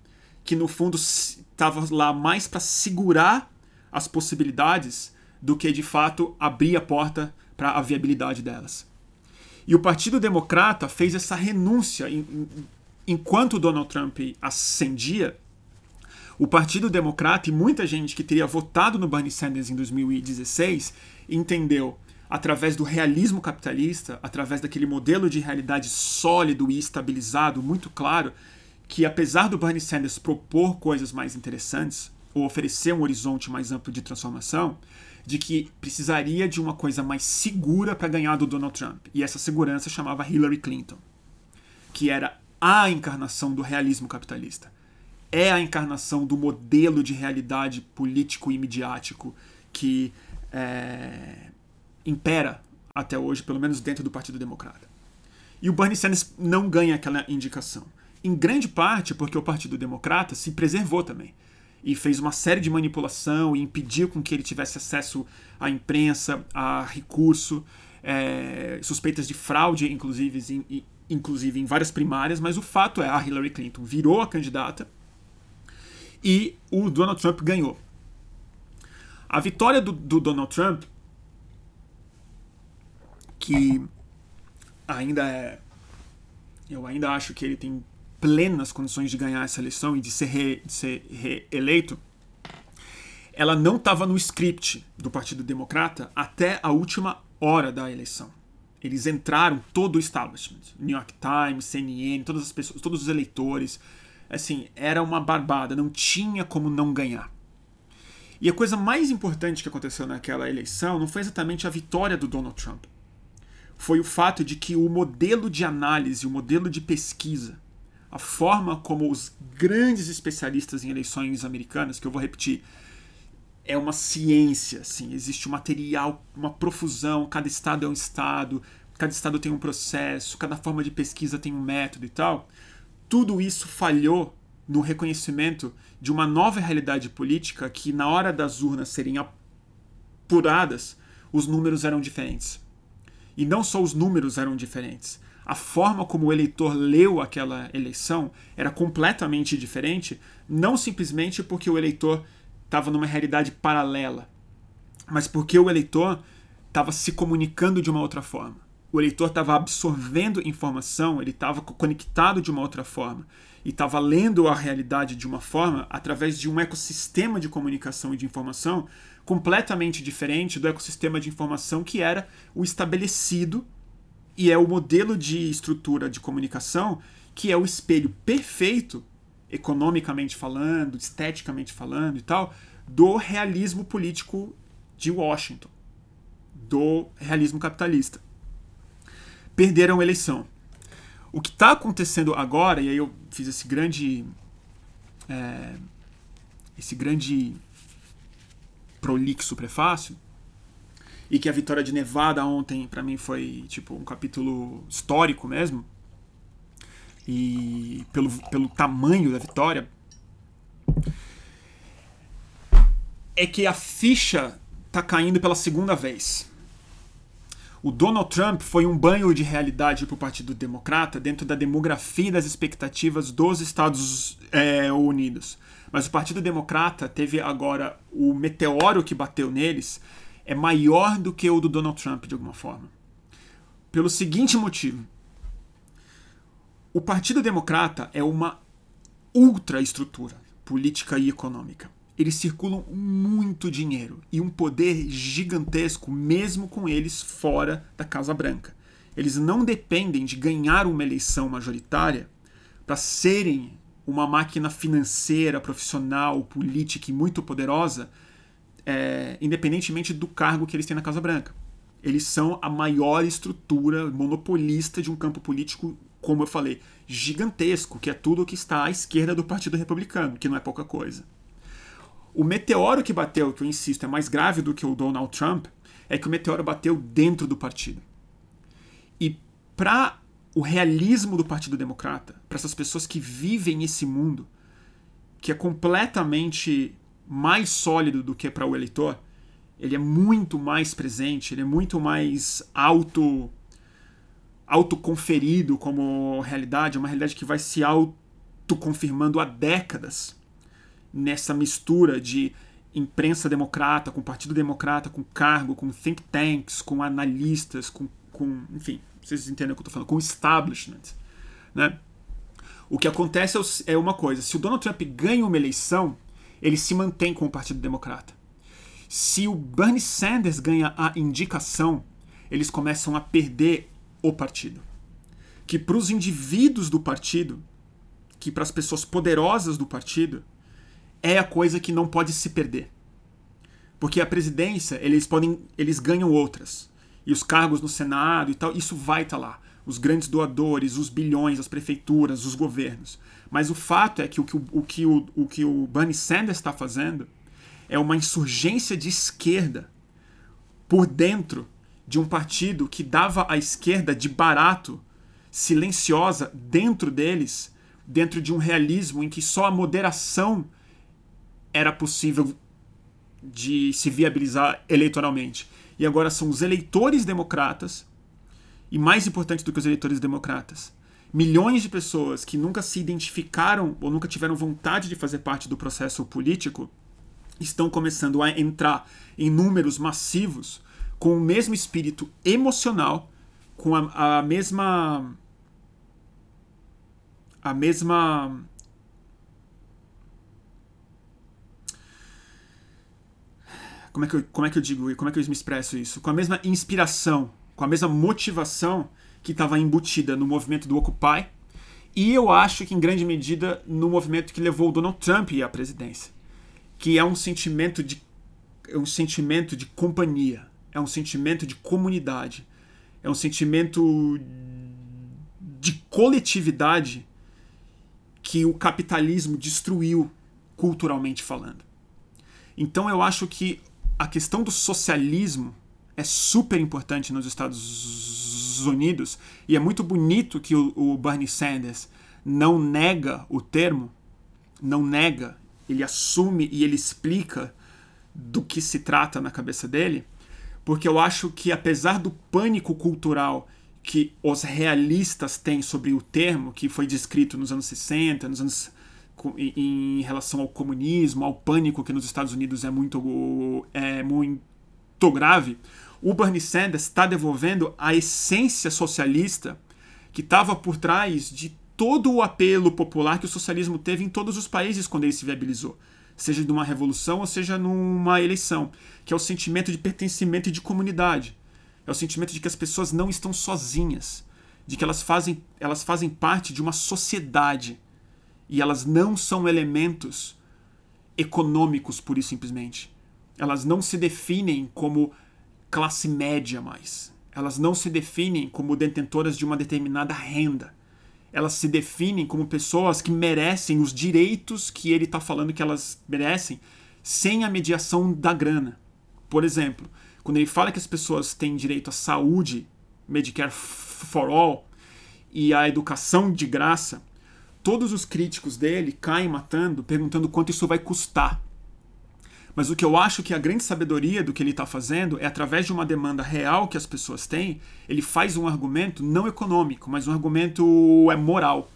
que, no fundo, estava lá mais para segurar as possibilidades do que de fato abrir a porta para a viabilidade delas. E o Partido Democrata fez essa renúncia enquanto Donald Trump ascendia. O Partido Democrata e muita gente que teria votado no Bernie Sanders em 2016 entendeu através do realismo capitalista, através daquele modelo de realidade sólido e estabilizado, muito claro, que apesar do Bernie Sanders propor coisas mais interessantes ou oferecer um horizonte mais amplo de transformação, de que precisaria de uma coisa mais segura para ganhar do Donald Trump. E essa segurança chamava Hillary Clinton, que era a encarnação do realismo capitalista. É a encarnação do modelo de realidade político e midiático que é, impera até hoje, pelo menos dentro do Partido Democrata. E o Bernie Sanders não ganha aquela indicação. Em grande parte porque o Partido Democrata se preservou também e fez uma série de manipulação e impediu com que ele tivesse acesso à imprensa, a recurso, é, suspeitas de fraude, inclusive em, inclusive em várias primárias, mas o fato é a Hillary Clinton virou a candidata e o Donald Trump ganhou. A vitória do, do Donald Trump, que ainda é. Eu ainda acho que ele tem plenas condições de ganhar essa eleição e de ser, re, reeleito, ela não estava no script do Partido Democrata até a última hora da eleição. Eles entraram todo o establishment, New York Times, CNN, todas as pessoas, todos os eleitores, assim, era uma barbada, não tinha como não ganhar. E a coisa mais importante que aconteceu naquela eleição não foi exatamente a vitória do Donald Trump. Foi o fato de que o modelo de análise, o modelo de pesquisa a forma como os grandes especialistas em eleições americanas, que eu vou repetir, é uma ciência, assim, existe um material, uma profusão, cada estado é um estado, cada estado tem um processo, cada forma de pesquisa tem um método e tal. Tudo isso falhou no reconhecimento de uma nova realidade política que, na hora das urnas serem apuradas, os números eram diferentes. E não só os números eram diferentes, a forma como o eleitor leu aquela eleição era completamente diferente, não simplesmente porque o eleitor estava numa realidade paralela, mas porque o eleitor estava se comunicando de uma outra forma. O eleitor estava absorvendo informação, ele estava conectado de uma outra forma e estava lendo a realidade de uma forma através de um ecossistema de comunicação e de informação completamente diferente do ecossistema de informação que era o estabelecido e é o modelo de estrutura de comunicação que é o espelho perfeito, economicamente falando, esteticamente falando e tal, do realismo político de Washington, do realismo capitalista. Perderam a eleição. O que está acontecendo agora, e aí eu fiz esse grande. É, esse grande prolixo prefácio, e que a vitória de Nevada ontem para mim foi tipo um capítulo histórico mesmo e pelo, pelo tamanho da vitória é que a ficha tá caindo pela segunda vez. O Donald Trump foi um banho de realidade para o Partido Democrata dentro da demografia e das expectativas dos Estados é, Unidos. Mas o Partido Democrata teve agora o meteoro que bateu neles é maior do que o do Donald Trump, de alguma forma. Pelo seguinte motivo: o Partido Democrata é uma ultraestrutura política e econômica. Eles circulam muito dinheiro e um poder gigantesco, mesmo com eles fora da Casa Branca. eles não dependem de ganhar uma eleição majoritária para serem uma máquina financeira, profissional, política e muito poderosa, é, independentemente do cargo que eles têm na Casa Branca. Eles são a maior estrutura monopolista de um campo político, como eu falei, gigantesco, que é tudo o que está à esquerda do Partido Republicano, que não é pouca coisa. O meteoro que bateu, que eu insisto, é mais grave do que o Donald Trump, é que o meteoro bateu dentro do partido. E para o realismo do Partido Democrata, para essas pessoas que vivem esse mundo, que é completamente mais sólido do que para o eleitor, ele é muito mais presente, ele é muito mais auto autoconferido como realidade, é uma realidade que vai se autoconfirmando há décadas nessa mistura de imprensa democrata, com partido democrata, com cargo, com think tanks, com analistas, com, com enfim, vocês entendem o que eu estou falando, com establishment. Né? O que acontece é, é uma coisa: se o Donald Trump ganha uma eleição, ele se mantém com o Partido Democrata. Se o Bernie Sanders ganha a indicação, eles começam a perder o partido. Que para os indivíduos do partido, que para as pessoas poderosas do partido, é a coisa que não pode se perder. Porque a presidência, eles podem, eles ganham outras. E os cargos no Senado e tal, isso vai estar tá lá. Os grandes doadores, os bilhões, as prefeituras, os governos. Mas o fato é que o que o, o, que o, o, que o Bernie Sanders está fazendo é uma insurgência de esquerda por dentro de um partido que dava à esquerda de barato, silenciosa, dentro deles, dentro de um realismo em que só a moderação era possível de se viabilizar eleitoralmente. E agora são os eleitores democratas, e mais importante do que os eleitores democratas, milhões de pessoas que nunca se identificaram ou nunca tiveram vontade de fazer parte do processo político estão começando a entrar em números massivos com o mesmo espírito emocional, com a, a mesma a mesma como é que eu, como é que eu digo, como é que eu me expresso isso? Com a mesma inspiração, com a mesma motivação que estava embutida no movimento do Occupy e eu acho que em grande medida no movimento que levou o Donald Trump à presidência, que é um sentimento de é um sentimento de companhia, é um sentimento de comunidade, é um sentimento de coletividade que o capitalismo destruiu culturalmente falando. Então eu acho que a questão do socialismo é super importante nos Estados Unidos e é muito bonito que o, o Bernie Sanders não nega o termo, não nega, ele assume e ele explica do que se trata na cabeça dele, porque eu acho que apesar do pânico cultural que os realistas têm sobre o termo, que foi descrito nos anos 60, nos anos em relação ao comunismo, ao pânico que nos Estados Unidos é muito, é muito grave, o Bernie Sanders está devolvendo a essência socialista que estava por trás de todo o apelo popular que o socialismo teve em todos os países quando ele se viabilizou, seja numa revolução ou seja numa eleição, que é o sentimento de pertencimento e de comunidade. É o sentimento de que as pessoas não estão sozinhas, de que elas fazem, elas fazem parte de uma sociedade e elas não são elementos econômicos, pura e simplesmente. Elas não se definem como classe média mais. Elas não se definem como detentoras de uma determinada renda. Elas se definem como pessoas que merecem os direitos que ele está falando que elas merecem sem a mediação da grana. Por exemplo, quando ele fala que as pessoas têm direito à saúde, Medicare for All, e à educação de graça, todos os críticos dele caem matando, perguntando quanto isso vai custar. Mas o que eu acho que a grande sabedoria do que ele está fazendo é, através de uma demanda real que as pessoas têm, ele faz um argumento não econômico, mas um argumento é moral.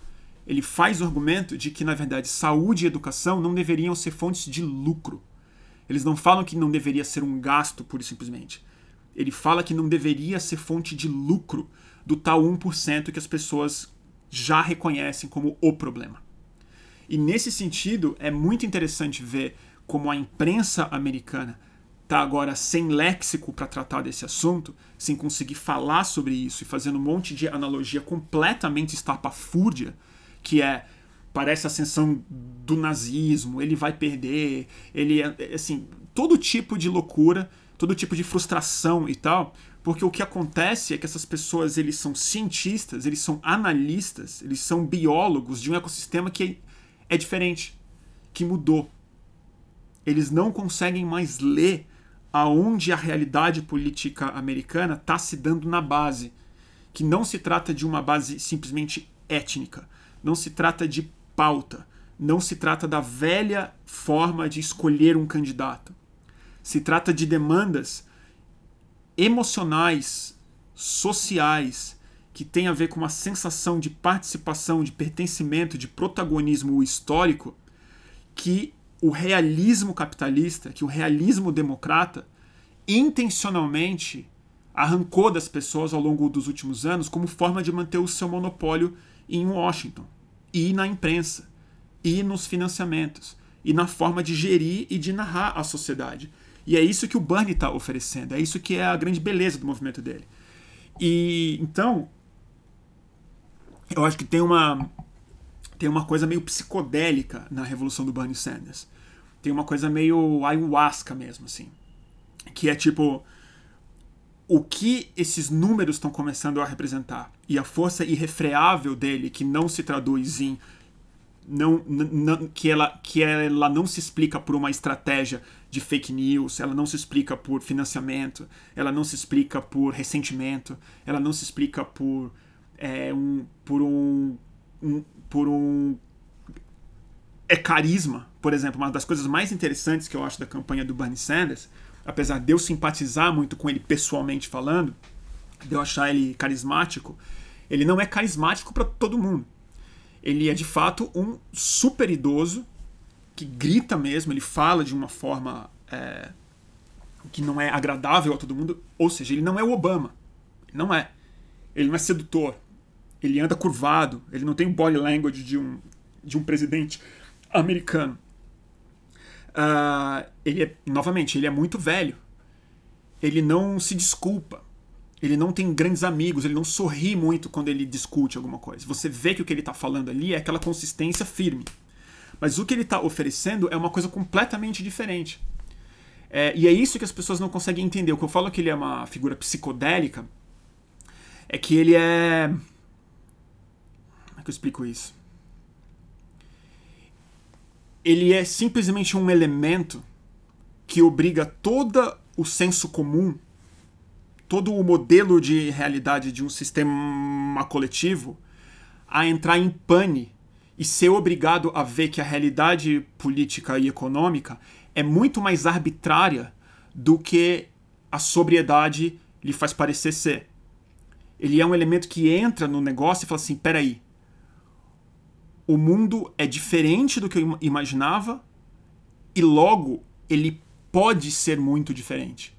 Ele faz o argumento de que, na verdade, saúde e educação não deveriam ser fontes de lucro. Eles não falam que não deveria ser um gasto, pura e simplesmente. Ele fala que não deveria ser fonte de lucro do tal 1% que as pessoas já reconhecem como o problema. E nesse sentido, é muito interessante ver como a imprensa americana está agora sem léxico para tratar desse assunto, sem conseguir falar sobre isso e fazendo um monte de analogia completamente estapafúrdia, que é parece a ascensão do nazismo, ele vai perder, ele é, assim, todo tipo de loucura, todo tipo de frustração e tal, porque o que acontece é que essas pessoas, eles são cientistas, eles são analistas, eles são biólogos de um ecossistema que é diferente, que mudou. Eles não conseguem mais ler aonde a realidade política americana está se dando na base, que não se trata de uma base simplesmente étnica, não se trata de pauta. Não se trata da velha forma de escolher um candidato. Se trata de demandas emocionais, sociais, que têm a ver com uma sensação de participação, de pertencimento, de protagonismo histórico, que o realismo capitalista, que o realismo democrata, intencionalmente arrancou das pessoas ao longo dos últimos anos como forma de manter o seu monopólio em Washington e na imprensa, e nos financiamentos, e na forma de gerir e de narrar a sociedade. E é isso que o Bernie está oferecendo, é isso que é a grande beleza do movimento dele. E então, eu acho que tem uma tem uma coisa meio psicodélica na revolução do Bernie Sanders. Tem uma coisa meio ayahuasca mesmo, assim. Que é tipo o que esses números estão começando a representar e a força irrefreável dele que não se traduz em não, que, ela, que ela não se explica por uma estratégia de fake news, ela não se explica por financiamento, ela não se explica por ressentimento, ela não se explica por é, um por um, um por um é carisma, por exemplo, uma das coisas mais interessantes que eu acho da campanha do Bernie Sanders apesar de eu simpatizar muito com ele pessoalmente falando, de eu achar ele carismático, ele não é carismático para todo mundo. Ele é de fato um super idoso que grita mesmo, ele fala de uma forma é, que não é agradável a todo mundo. Ou seja, ele não é o Obama. Não é. Ele não é sedutor. Ele anda curvado. Ele não tem o body language de um, de um presidente americano. Uh, ele é, novamente, ele é muito velho. Ele não se desculpa. Ele não tem grandes amigos, ele não sorri muito quando ele discute alguma coisa. Você vê que o que ele está falando ali é aquela consistência firme. Mas o que ele está oferecendo é uma coisa completamente diferente. É, e é isso que as pessoas não conseguem entender. O que eu falo que ele é uma figura psicodélica é que ele é. Como é que eu explico isso? Ele é simplesmente um elemento que obriga todo o senso comum, todo o modelo de realidade de um sistema coletivo a entrar em pane e ser obrigado a ver que a realidade política e econômica é muito mais arbitrária do que a sobriedade lhe faz parecer ser. Ele é um elemento que entra no negócio e fala assim: peraí, o mundo é diferente do que eu imaginava e logo ele pode ser muito diferente.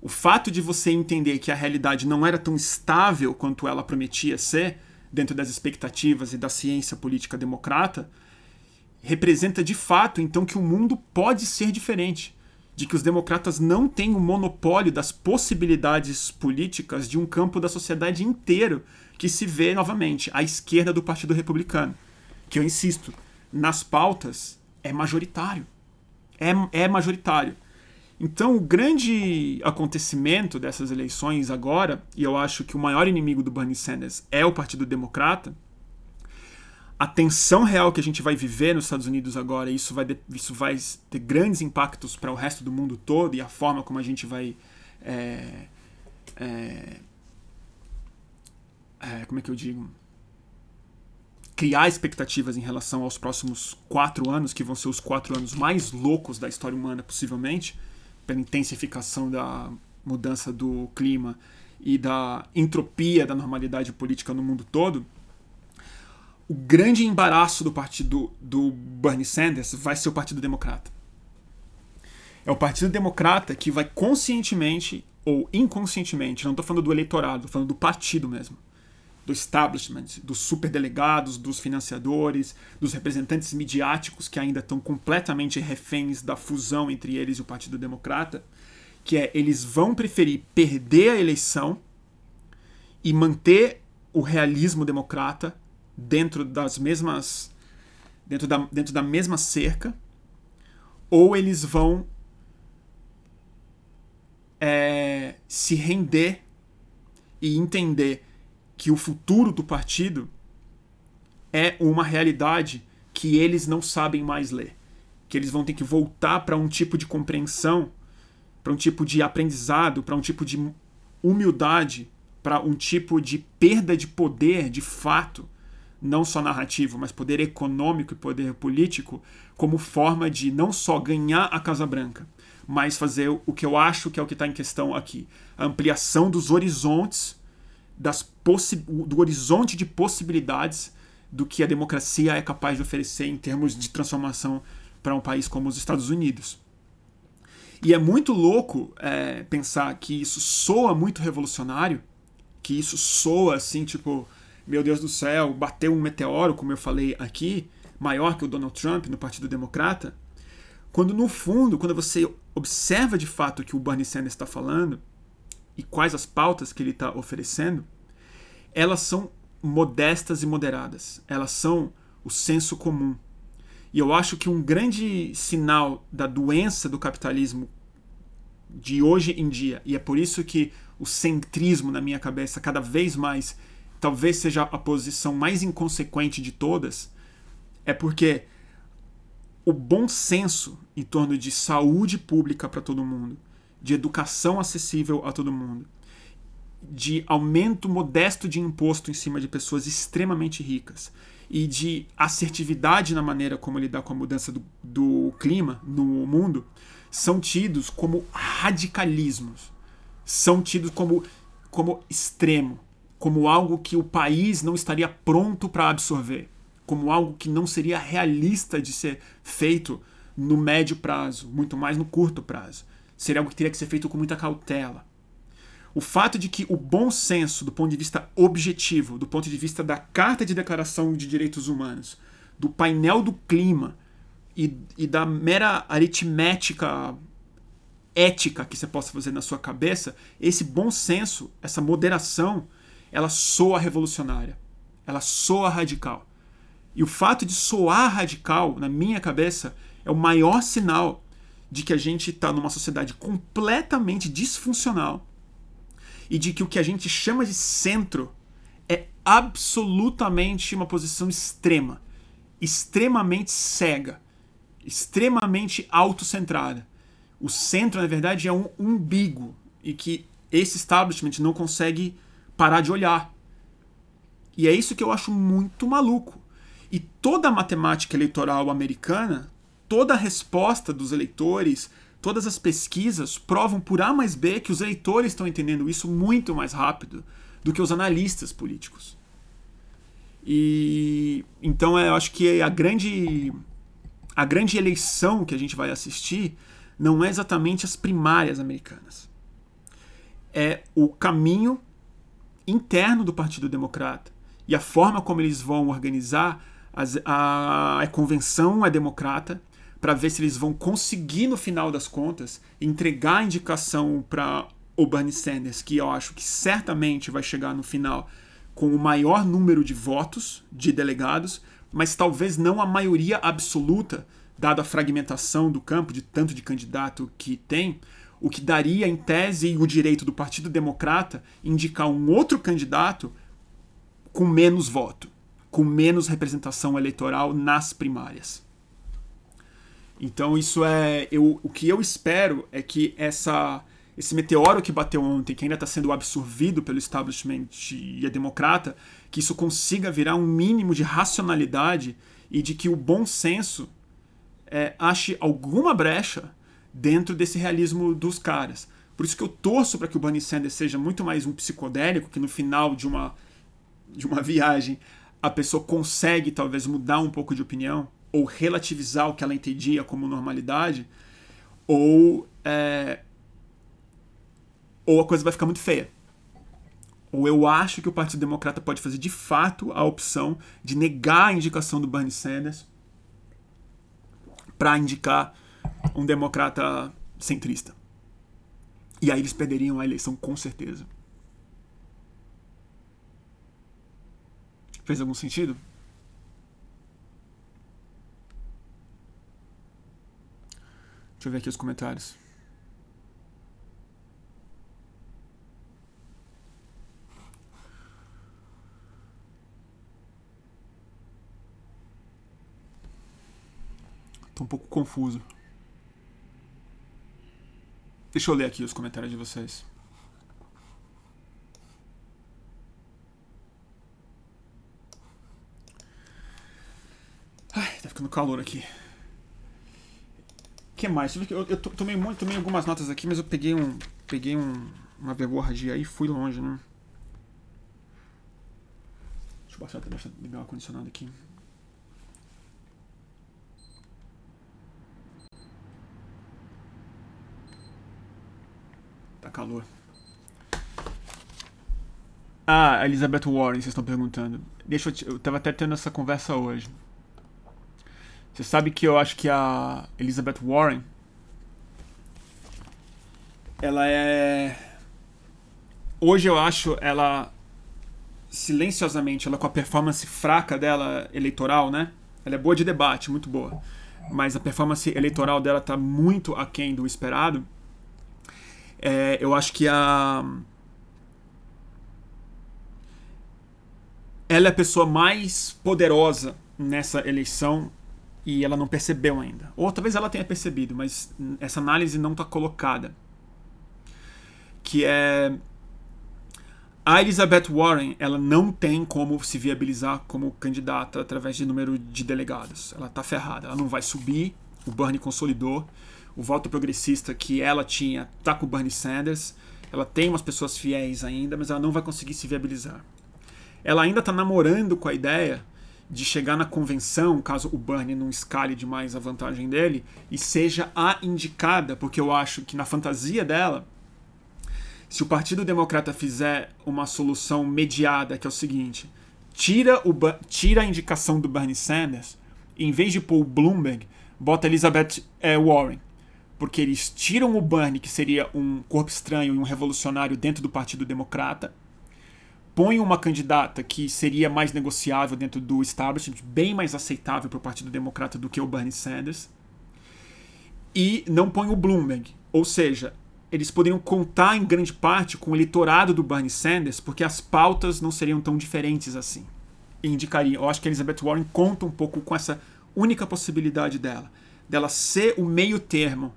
O fato de você entender que a realidade não era tão estável quanto ela prometia ser, dentro das expectativas e da ciência política democrata, representa de fato então que o mundo pode ser diferente, de que os democratas não têm o monopólio das possibilidades políticas de um campo da sociedade inteiro que se vê novamente à esquerda do Partido Republicano que eu insisto, nas pautas é majoritário. É, é majoritário. Então, o grande acontecimento dessas eleições agora, e eu acho que o maior inimigo do Bernie Sanders é o Partido Democrata, a tensão real que a gente vai viver nos Estados Unidos agora, isso vai, isso vai ter grandes impactos para o resto do mundo todo e a forma como a gente vai. É, é, é, como é que eu digo? Criar expectativas em relação aos próximos quatro anos, que vão ser os quatro anos mais loucos da história humana, possivelmente, pela intensificação da mudança do clima e da entropia da normalidade política no mundo todo, o grande embaraço do partido do Bernie Sanders vai ser o Partido Democrata. É o Partido Democrata que vai conscientemente ou inconscientemente, não estou falando do eleitorado, estou falando do partido mesmo, do establishment, dos superdelegados, dos financiadores, dos representantes midiáticos que ainda estão completamente reféns da fusão entre eles e o Partido Democrata, que é eles vão preferir perder a eleição e manter o realismo democrata dentro das mesmas dentro da, dentro da mesma cerca ou eles vão é, se render e entender que o futuro do partido é uma realidade que eles não sabem mais ler. Que eles vão ter que voltar para um tipo de compreensão, para um tipo de aprendizado, para um tipo de humildade, para um tipo de perda de poder de fato, não só narrativo, mas poder econômico e poder político, como forma de não só ganhar a Casa Branca, mas fazer o que eu acho que é o que está em questão aqui: a ampliação dos horizontes, das do horizonte de possibilidades do que a democracia é capaz de oferecer em termos de transformação para um país como os Estados Unidos. E é muito louco é, pensar que isso soa muito revolucionário, que isso soa assim, tipo, meu Deus do céu, bateu um meteoro, como eu falei aqui, maior que o Donald Trump no Partido Democrata, quando no fundo, quando você observa de fato o que o Bernie Sanders está falando e quais as pautas que ele está oferecendo, elas são modestas e moderadas. Elas são o senso comum. E eu acho que um grande sinal da doença do capitalismo de hoje em dia, e é por isso que o centrismo na minha cabeça cada vez mais talvez seja a posição mais inconsequente de todas, é porque o bom senso em torno de saúde pública para todo mundo, de educação acessível a todo mundo, de aumento modesto de imposto em cima de pessoas extremamente ricas e de assertividade na maneira como lidar com a mudança do, do clima no mundo são tidos como radicalismos, são tidos como, como extremo, como algo que o país não estaria pronto para absorver, como algo que não seria realista de ser feito no médio prazo, muito mais no curto prazo. Seria algo que teria que ser feito com muita cautela. O fato de que o bom senso, do ponto de vista objetivo, do ponto de vista da Carta de Declaração de Direitos Humanos, do painel do clima e, e da mera aritmética ética que você possa fazer na sua cabeça, esse bom senso, essa moderação, ela soa revolucionária, ela soa radical. E o fato de soar radical, na minha cabeça, é o maior sinal de que a gente está numa sociedade completamente disfuncional e de que o que a gente chama de centro é absolutamente uma posição extrema, extremamente cega, extremamente autocentrada. O centro, na verdade, é um umbigo e que esse establishment não consegue parar de olhar. E é isso que eu acho muito maluco. E toda a matemática eleitoral americana, toda a resposta dos eleitores Todas as pesquisas provam por A mais B que os eleitores estão entendendo isso muito mais rápido do que os analistas políticos. E então é, eu acho que a grande a grande eleição que a gente vai assistir não é exatamente as primárias americanas. É o caminho interno do Partido Democrata e a forma como eles vão organizar as, a, a convenção é democrata para ver se eles vão conseguir, no final das contas, entregar a indicação para o Bernie Sanders, que eu acho que certamente vai chegar no final com o maior número de votos de delegados, mas talvez não a maioria absoluta, dada a fragmentação do campo de tanto de candidato que tem, o que daria, em tese, o direito do Partido Democrata indicar um outro candidato com menos voto, com menos representação eleitoral nas primárias. Então isso é. Eu, o que eu espero é que essa, esse meteoro que bateu ontem, que ainda está sendo absorvido pelo establishment e a democrata, que isso consiga virar um mínimo de racionalidade e de que o bom senso é, ache alguma brecha dentro desse realismo dos caras. Por isso que eu torço para que o Bernie Sanders seja muito mais um psicodélico, que no final de uma, de uma *laughs* viagem a pessoa consegue talvez mudar um pouco de opinião ou relativizar o que ela entendia como normalidade, ou, é, ou a coisa vai ficar muito feia. Ou eu acho que o Partido Democrata pode fazer de fato a opção de negar a indicação do Bernie Sanders para indicar um democrata centrista. E aí eles perderiam a eleição com certeza. Fez algum sentido? Deixa eu ver aqui os comentários. Tô um pouco confuso. Deixa eu ler aqui os comentários de vocês. Ai, tá ficando calor aqui. Que mais? Eu, eu tomei, muito, tomei algumas notas aqui, mas eu peguei um. Peguei um, uma verborragia aí e fui longe, né? Deixa eu baixar, deixa eu ligar o ar-condicionado aqui. Tá calor. Ah, Elizabeth Warren, vocês estão perguntando. Deixa eu, eu tava até tendo essa conversa hoje. Você sabe que eu acho que a Elizabeth Warren ela é hoje eu acho ela silenciosamente, ela com a performance fraca dela eleitoral, né? Ela é boa de debate, muito boa. Mas a performance eleitoral dela tá muito aquém do esperado. É, eu acho que a ela é a pessoa mais poderosa nessa eleição e ela não percebeu ainda. Ou talvez ela tenha percebido, mas essa análise não está colocada. Que é a Elizabeth Warren, ela não tem como se viabilizar como candidata através de número de delegados. Ela está ferrada, ela não vai subir. O Bernie consolidou. O voto progressista que ela tinha tá com o Bernie Sanders. Ela tem umas pessoas fiéis ainda, mas ela não vai conseguir se viabilizar. Ela ainda está namorando com a ideia de chegar na convenção, caso o Bernie não escale demais a vantagem dele, e seja a indicada, porque eu acho que na fantasia dela, se o Partido Democrata fizer uma solução mediada, que é o seguinte: tira, o, tira a indicação do Bernie Sanders, e em vez de pôr o Bloomberg, bota Elizabeth é, Warren. Porque eles tiram o Bernie, que seria um corpo estranho e um revolucionário dentro do Partido Democrata, põe uma candidata que seria mais negociável dentro do establishment, bem mais aceitável para o Partido Democrata do que o Bernie Sanders, e não põe o Bloomberg. Ou seja, eles poderiam contar em grande parte com o eleitorado do Bernie Sanders, porque as pautas não seriam tão diferentes assim. E indicaria, eu acho que a Elizabeth Warren conta um pouco com essa única possibilidade dela, dela ser o meio termo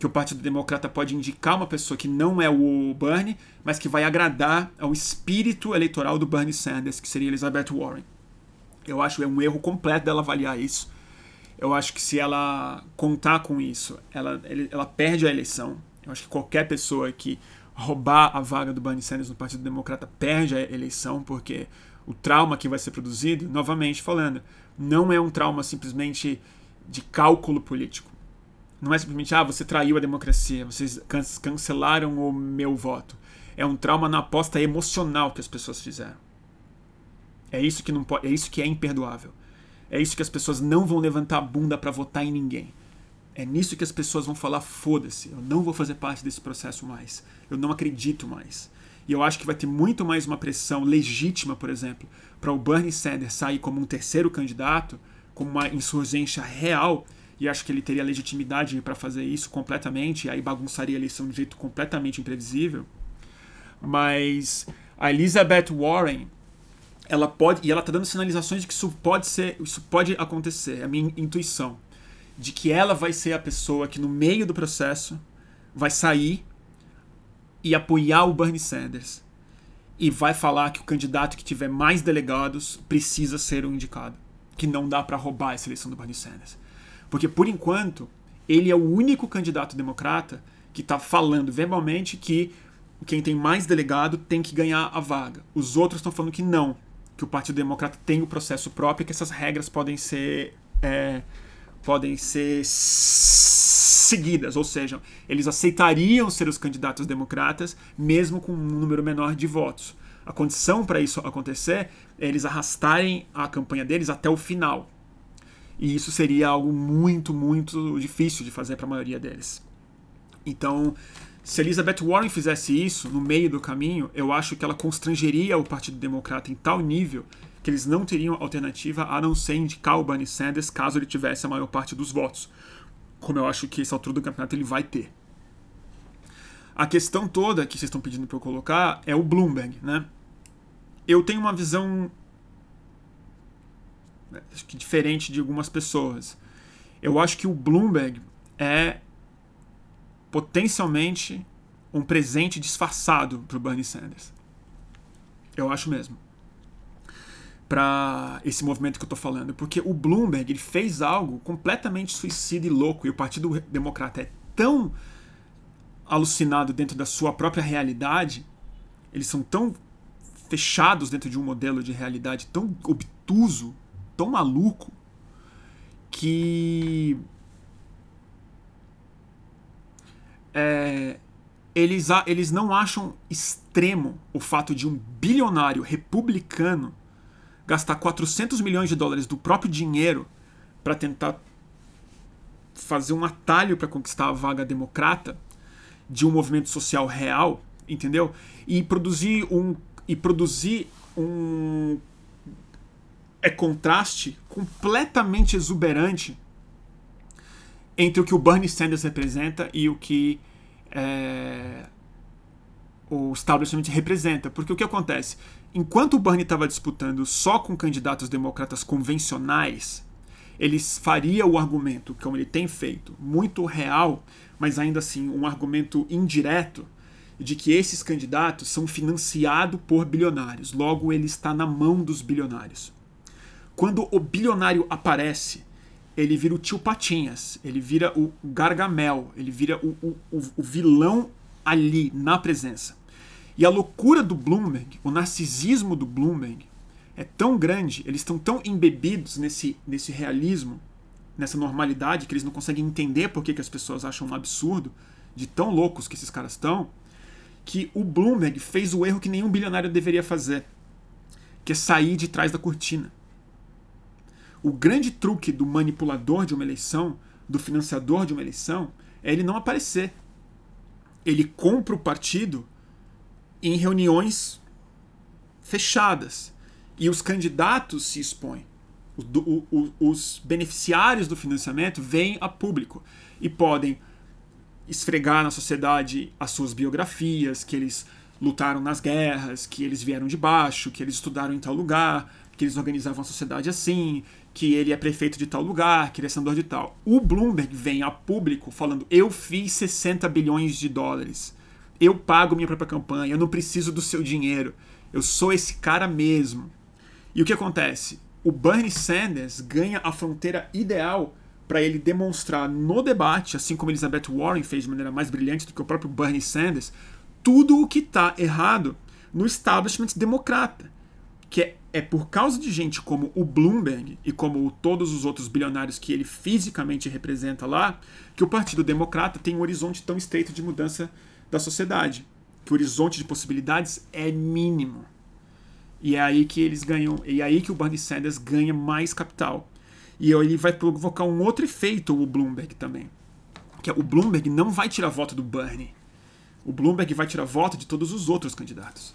que o Partido Democrata pode indicar uma pessoa que não é o Bernie, mas que vai agradar ao espírito eleitoral do Bernie Sanders, que seria Elizabeth Warren. Eu acho que é um erro completo dela avaliar isso. Eu acho que se ela contar com isso, ela, ela perde a eleição. Eu acho que qualquer pessoa que roubar a vaga do Bernie Sanders no Partido Democrata perde a eleição, porque o trauma que vai ser produzido, novamente falando, não é um trauma simplesmente de cálculo político não é simplesmente, ah, você traiu a democracia, vocês cancelaram o meu voto. É um trauma na aposta emocional que as pessoas fizeram. É isso que não pode, é isso que é imperdoável. É isso que as pessoas não vão levantar a bunda para votar em ninguém. É nisso que as pessoas vão falar: foda-se, eu não vou fazer parte desse processo mais. Eu não acredito mais. E eu acho que vai ter muito mais uma pressão legítima, por exemplo, para o Bernie Sanders sair como um terceiro candidato, como uma insurgência real, e acho que ele teria legitimidade para fazer isso completamente, e aí bagunçaria a eleição de um jeito completamente imprevisível. Mas a Elizabeth Warren, ela pode, e ela está dando sinalizações de que isso pode ser, isso pode acontecer, é a minha intuição, de que ela vai ser a pessoa que no meio do processo vai sair e apoiar o Bernie Sanders e vai falar que o candidato que tiver mais delegados precisa ser o indicado, que não dá para roubar essa eleição do Bernie Sanders. Porque, por enquanto, ele é o único candidato democrata que está falando verbalmente que quem tem mais delegado tem que ganhar a vaga. Os outros estão falando que não, que o Partido Democrata tem o processo próprio e que essas regras podem ser. É, podem ser seguidas, ou seja, eles aceitariam ser os candidatos democratas mesmo com um número menor de votos. A condição para isso acontecer é eles arrastarem a campanha deles até o final, e isso seria algo muito, muito difícil de fazer para a maioria deles. Então, Se Elizabeth Warren fizesse isso no meio do caminho, eu acho que ela constrangeria o Partido Democrata em tal nível que eles não teriam alternativa a não ser indicar o Bernie Sanders caso ele tivesse a maior parte dos votos. Como eu acho que essa altura do campeonato ele vai ter. A questão toda que vocês estão pedindo para eu colocar é o Bloomberg, né? Eu tenho uma visão acho que diferente de algumas pessoas. Eu acho que o Bloomberg é potencialmente um presente disfarçado para o Bernie Sanders. Eu acho mesmo. Para esse movimento que eu estou falando. Porque o Bloomberg ele fez algo completamente suicida e louco. E o Partido Democrata é tão alucinado dentro da sua própria realidade. Eles são tão fechados dentro de um modelo de realidade tão obtuso, tão maluco, que é, eles, eles não acham extremo o fato de um bilionário republicano gastar 400 milhões de dólares do próprio dinheiro para tentar fazer um atalho para conquistar a vaga democrata de um movimento social real, entendeu? E produzir um e produzir um é contraste completamente exuberante entre o que o Bernie Sanders representa e o que é, o establishment representa. Porque o que acontece? Enquanto o Bernie estava disputando só com candidatos democratas convencionais, eles faria o argumento, como ele tem feito, muito real, mas ainda assim um argumento indireto, de que esses candidatos são financiados por bilionários. Logo, ele está na mão dos bilionários. Quando o bilionário aparece, ele vira o tio Patinhas, ele vira o Gargamel, ele vira o, o, o vilão ali, na presença. E a loucura do Bloomberg, o narcisismo do Bloomberg, é tão grande, eles estão tão embebidos nesse, nesse realismo, nessa normalidade, que eles não conseguem entender por que, que as pessoas acham um absurdo, de tão loucos que esses caras estão, que o Bloomberg fez o erro que nenhum bilionário deveria fazer, que é sair de trás da cortina. O grande truque do manipulador de uma eleição, do financiador de uma eleição, é ele não aparecer. Ele compra o partido em reuniões fechadas. E os candidatos se expõem. O, o, os beneficiários do financiamento vêm a público e podem esfregar na sociedade as suas biografias, que eles lutaram nas guerras, que eles vieram de baixo, que eles estudaram em tal lugar, que eles organizavam a sociedade assim, que ele é prefeito de tal lugar, que ele é senador de tal. O Bloomberg vem a público falando: eu fiz 60 bilhões de dólares, eu pago minha própria campanha, eu não preciso do seu dinheiro, eu sou esse cara mesmo. E o que acontece? O Bernie Sanders ganha a fronteira ideal para ele demonstrar no debate, assim como Elizabeth Warren fez de maneira mais brilhante do que o próprio Bernie Sanders, tudo o que está errado no establishment democrata, que é é por causa de gente como o Bloomberg e como todos os outros bilionários que ele fisicamente representa lá, que o Partido Democrata tem um horizonte tão estreito de mudança da sociedade. Que o horizonte de possibilidades é mínimo. E é aí que eles ganham, e é aí que o Bernie Sanders ganha mais capital. E ele vai provocar um outro efeito, o Bloomberg também. Que é, o Bloomberg não vai tirar voto do Bernie. O Bloomberg vai tirar voto de todos os outros candidatos.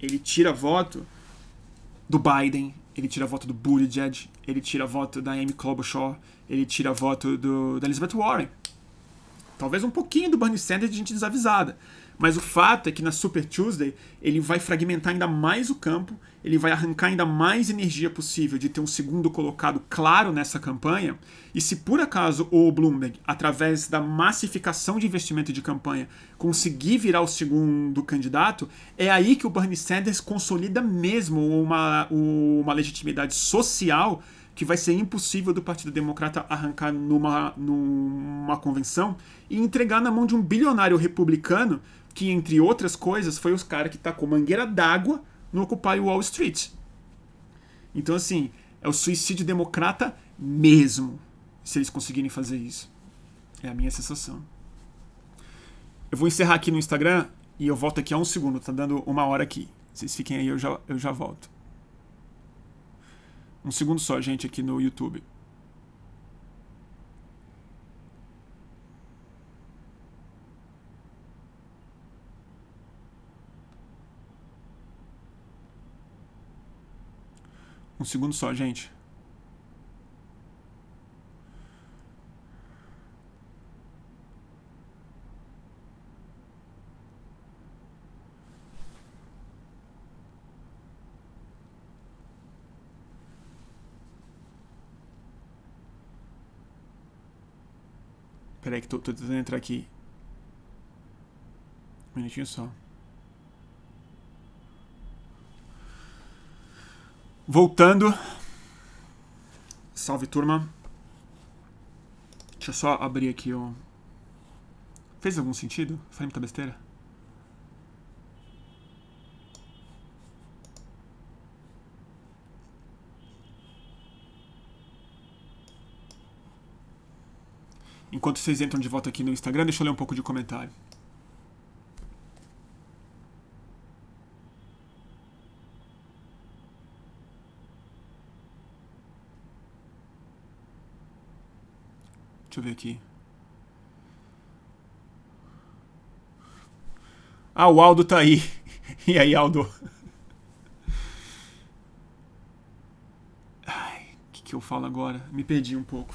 Ele tira voto do Biden, ele tira voto do Buttigieg, ele tira voto da Amy Klobuchar, ele tira voto do, da Elizabeth Warren. Talvez um pouquinho do Bernie Sanders de gente desavisada. Mas o fato é que na Super Tuesday ele vai fragmentar ainda mais o campo, ele vai arrancar ainda mais energia possível de ter um segundo colocado claro nessa campanha. E se por acaso o Bloomberg, através da massificação de investimento de campanha, conseguir virar o segundo candidato, é aí que o Bernie Sanders consolida mesmo uma, uma legitimidade social que vai ser impossível do Partido Democrata arrancar numa, numa convenção e entregar na mão de um bilionário republicano que, entre outras coisas, foi os caras que tacou mangueira d'água no Occupy Wall Street. Então, assim, é o suicídio democrata mesmo, se eles conseguirem fazer isso. É a minha sensação. Eu vou encerrar aqui no Instagram e eu volto aqui a um segundo, tá dando uma hora aqui. Vocês fiquem aí, eu já, eu já volto. Um segundo só, gente, aqui no YouTube. Um segundo só, gente. Peraí que tô, tô tentando entrar aqui. Um minutinho só. Voltando. Salve turma. Deixa eu só abrir aqui o. Fez algum sentido? Falei muita besteira? Enquanto vocês entram de volta aqui no Instagram, deixa eu ler um pouco de comentário. Ver aqui. Ah, o Aldo tá aí. *laughs* E aí, Aldo? Ai, o que, que eu falo agora? Me perdi um pouco.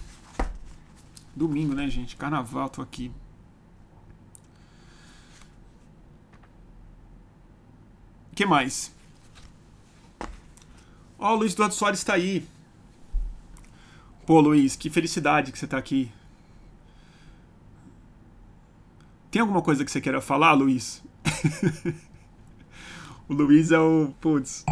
Domingo, né, gente? Carnaval, tô aqui. Que mais? Ó, oh, o Luiz Eduardo Soares tá aí. Pô, Luiz, que felicidade que você tá aqui. Tem alguma coisa que você queira falar, Luiz? *laughs* o Luiz é o. Putz.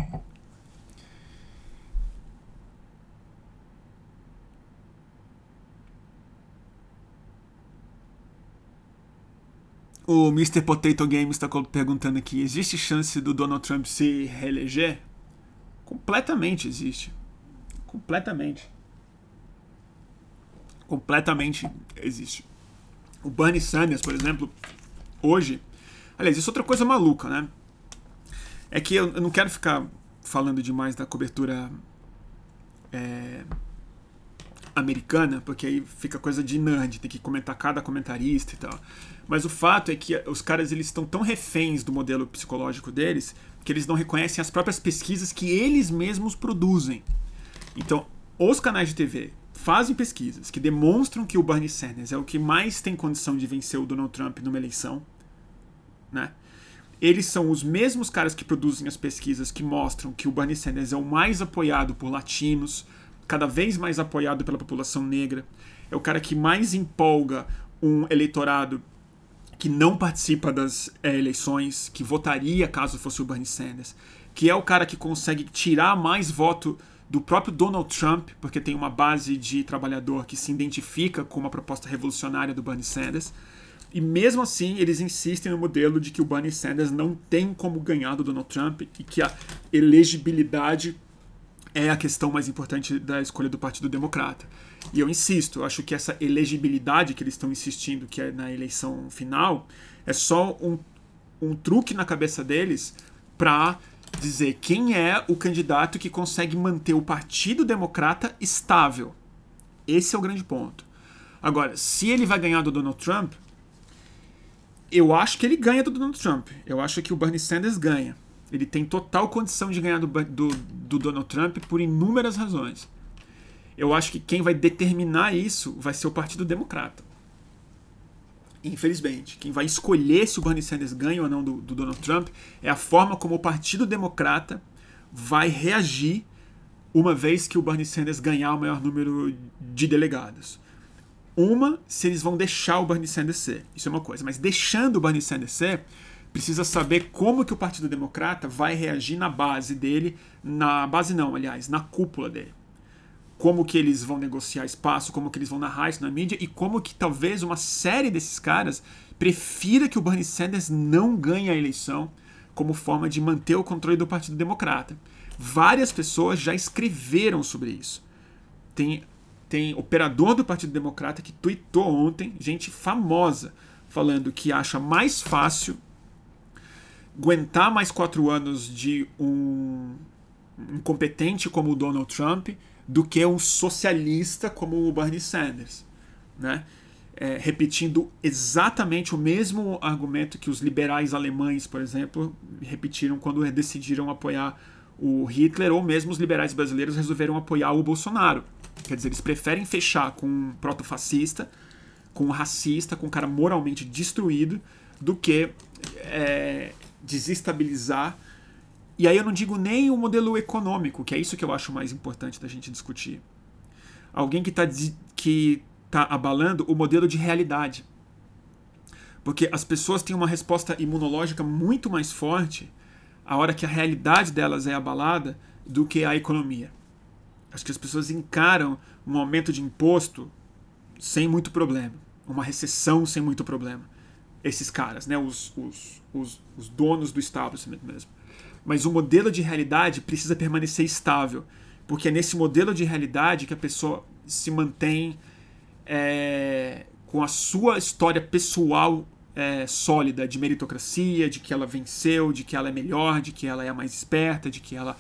O Mr. Potato Games está perguntando aqui: existe chance do Donald Trump se reeleger? Completamente existe. Completamente. Completamente existe. O Bernie Sanders, por exemplo, hoje. Aliás, isso é outra coisa maluca, né? É que eu, não quero ficar falando demais da cobertura é, americana, porque aí fica coisa de nerd, tem que comentar cada comentarista e tal. Mas o fato é que os caras eles estão tão reféns do modelo psicológico deles que eles não reconhecem as próprias pesquisas que eles mesmos produzem. Então, os canais de TV fazem pesquisas que demonstram que o Bernie Sanders é o que mais tem condição de vencer o Donald Trump numa eleição, né? Eles são os mesmos caras que produzem as pesquisas que mostram que o Bernie Sanders é o mais apoiado por latinos, cada vez mais apoiado pela população negra, é o cara que mais empolga um eleitorado que não participa das é, eleições, que votaria caso fosse o Bernie Sanders, que é o cara que consegue tirar mais voto do próprio Donald Trump, porque tem uma base de trabalhador que se identifica com uma proposta revolucionária do Bernie Sanders. E mesmo assim, eles insistem no modelo de que o Bernie Sanders não tem como ganhar do Donald Trump e que a elegibilidade é a questão mais importante da escolha do Partido Democrata. E eu insisto, eu acho que essa elegibilidade que eles estão insistindo, que é na eleição final, é só um, um truque na cabeça deles para dizer quem é o candidato que consegue manter o Partido Democrata estável. Esse é o grande ponto. Agora, se ele vai ganhar do Donald Trump, eu acho que ele ganha do Donald Trump. Eu acho que o Bernie Sanders ganha. Ele tem total condição de ganhar do, do, do Donald Trump por inúmeras razões. Eu acho que quem vai determinar isso vai ser o Partido Democrata. Infelizmente, quem vai escolher se o Bernie Sanders ganha ou não do, do Donald Trump é a forma como o Partido Democrata vai reagir uma vez que o Bernie Sanders ganhar o maior número de delegados. Uma, se eles vão deixar o Bernie Sanders ser. Isso é uma coisa. Mas deixando o Bernie Sanders ser, precisa saber como que o Partido Democrata vai reagir na base dele, na base não, aliás, na cúpula dele como que eles vão negociar espaço, como que eles vão narrar isso na mídia e como que talvez uma série desses caras prefira que o Bernie Sanders não ganhe a eleição como forma de manter o controle do Partido Democrata. Várias pessoas já escreveram sobre isso. Tem, tem operador do Partido Democrata que tweetou ontem, gente famosa, falando que acha mais fácil aguentar mais quatro anos de um incompetente como o Donald Trump do que um socialista como o Bernie Sanders, né? É, repetindo exatamente o mesmo argumento que os liberais alemães, por exemplo, repetiram quando decidiram apoiar o Hitler ou mesmo os liberais brasileiros resolveram apoiar o Bolsonaro. Quer dizer, eles preferem fechar com um proto-fascista, com um racista, com um cara moralmente destruído, do que é, desestabilizar. E aí eu não digo nem o modelo econômico, que é isso que eu acho mais importante da gente discutir. Alguém que está que tá abalando o modelo de realidade. Porque as pessoas têm uma resposta imunológica muito mais forte a hora que a realidade delas é abalada do que a economia. Acho que as pessoas encaram um aumento de imposto sem muito problema, uma recessão sem muito problema. Esses caras, né, os, os, os, os donos do estabelecimento mesmo. Mas o modelo de realidade precisa permanecer estável, porque é nesse modelo de realidade que a pessoa se mantém é, com a sua história pessoal é, sólida de meritocracia, de que ela venceu, de que ela é melhor, de que ela é a mais esperta, de que ela,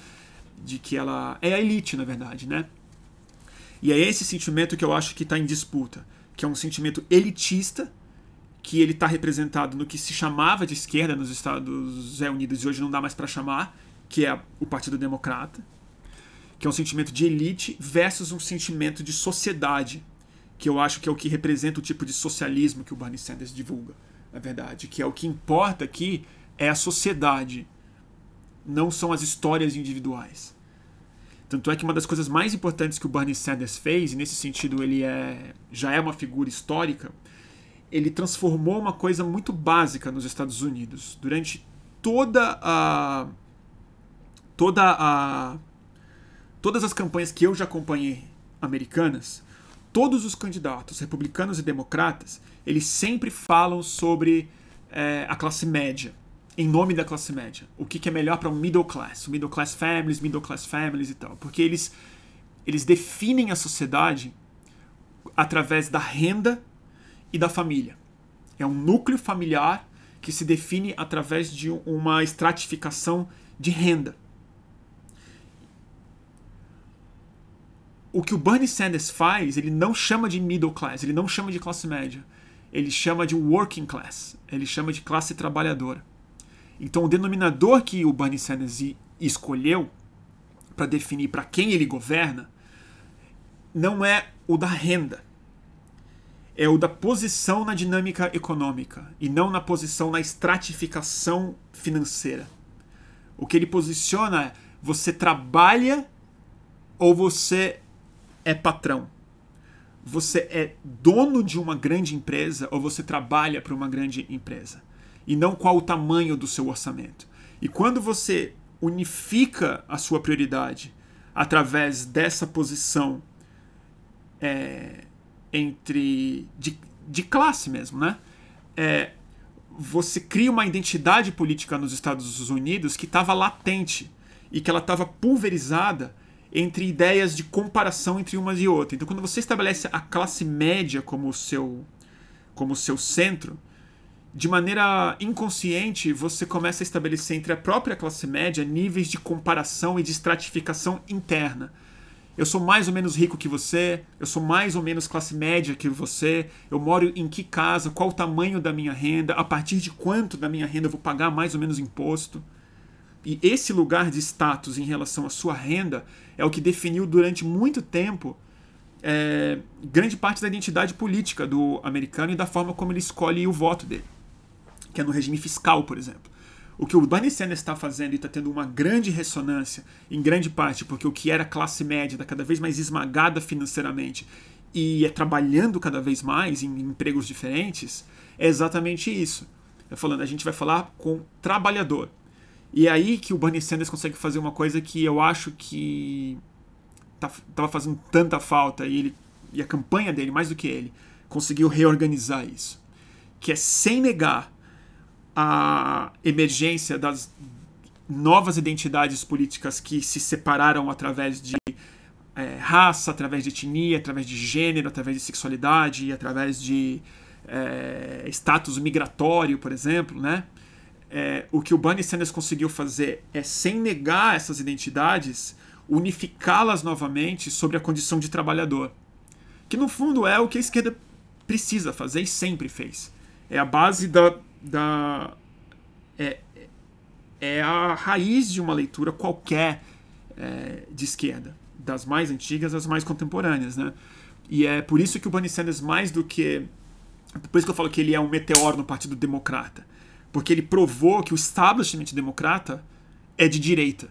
de que ela é a elite, na verdade, né? E é esse sentimento que eu acho que está em disputa, que é um sentimento elitista, que ele está representado no que se chamava de esquerda nos Estados Unidos e hoje não dá mais para chamar, que é o Partido Democrata, que é um sentimento de elite versus um sentimento de sociedade, que eu acho que é o que representa o tipo de socialismo que o Bernie Sanders divulga na verdade, que é o que importa aqui é a sociedade, não são as histórias individuais. Tanto é que uma das coisas mais importantes que o Bernie Sanders fez, e nesse sentido ele é, já é uma figura histórica, ele transformou uma coisa muito básica nos Estados Unidos. Durante toda a. toda a. todas as campanhas que eu já acompanhei americanas, todos os candidatos, republicanos e democratas, eles sempre falam sobre é, a classe média, em nome da classe média. O que, que é melhor para um middle class, middle class families, middle class families e tal. Porque eles, eles definem a sociedade através da renda e da família. É um núcleo familiar que se define através de uma estratificação de renda. O que o Bernie Sanders faz, ele não chama de middle class, ele não chama de classe média ele chama de working class, ele chama de classe trabalhadora. Então, o denominador que o Bernie Sanders escolheu para definir para quem ele governa não é o da renda, é o da posição na dinâmica econômica e não na posição na estratificação financeira. O que ele posiciona é você trabalha ou você é patrão você é dono de uma grande empresa ou você trabalha para uma grande empresa. E não qual o tamanho do seu orçamento. E quando você unifica a sua prioridade através dessa posição é, entre de, de classe mesmo, né? É, você cria uma identidade política nos Estados Unidos que estava latente e que ela estava pulverizada entre ideias de comparação entre umas e outras. Então, quando você estabelece a classe média como seu como seu centro, de maneira inconsciente, você começa a estabelecer entre a própria classe média níveis de comparação e de estratificação interna. Eu sou mais ou menos rico que você, eu sou mais ou menos classe média que você, eu moro em que casa, qual o tamanho da minha renda, a partir de quanto da minha renda eu vou pagar mais ou menos imposto. E esse lugar de status em relação à sua renda é o que definiu durante muito tempo é, grande parte da identidade política do americano e da forma como ele escolhe o voto dele, que é no regime fiscal, por exemplo. O que o Bernie Sanders está fazendo e está tendo uma grande ressonância, em grande parte porque o que era classe média está cada vez mais esmagada financeiramente e é trabalhando cada vez mais em empregos diferentes, é exatamente isso. Eu falando, a gente vai falar com trabalhador. E é aí que o Bernie Sanders consegue fazer uma coisa que eu acho que tá, tava fazendo tanta falta e ele e a campanha dele, mais do que ele, conseguiu reorganizar isso. Que é sem negar a emergência das novas identidades políticas que se separaram através de é, raça, através de etnia, através de gênero, através de sexualidade, através de é, status migratório, por exemplo, né? é, o que o Bernie Sanders conseguiu fazer é, sem negar essas identidades, unificá-las novamente sobre a condição de trabalhador. Que no fundo é o que a esquerda precisa fazer e sempre fez. É a base da. Da é, é a raiz de uma leitura qualquer é, de esquerda, das mais antigas às mais contemporâneas, né? E é por isso que o Bernie Sanders, mais do que. Por isso que eu falo que ele é um meteoro no Partido Democrata. Porque ele provou que o establishment democrata é de direita.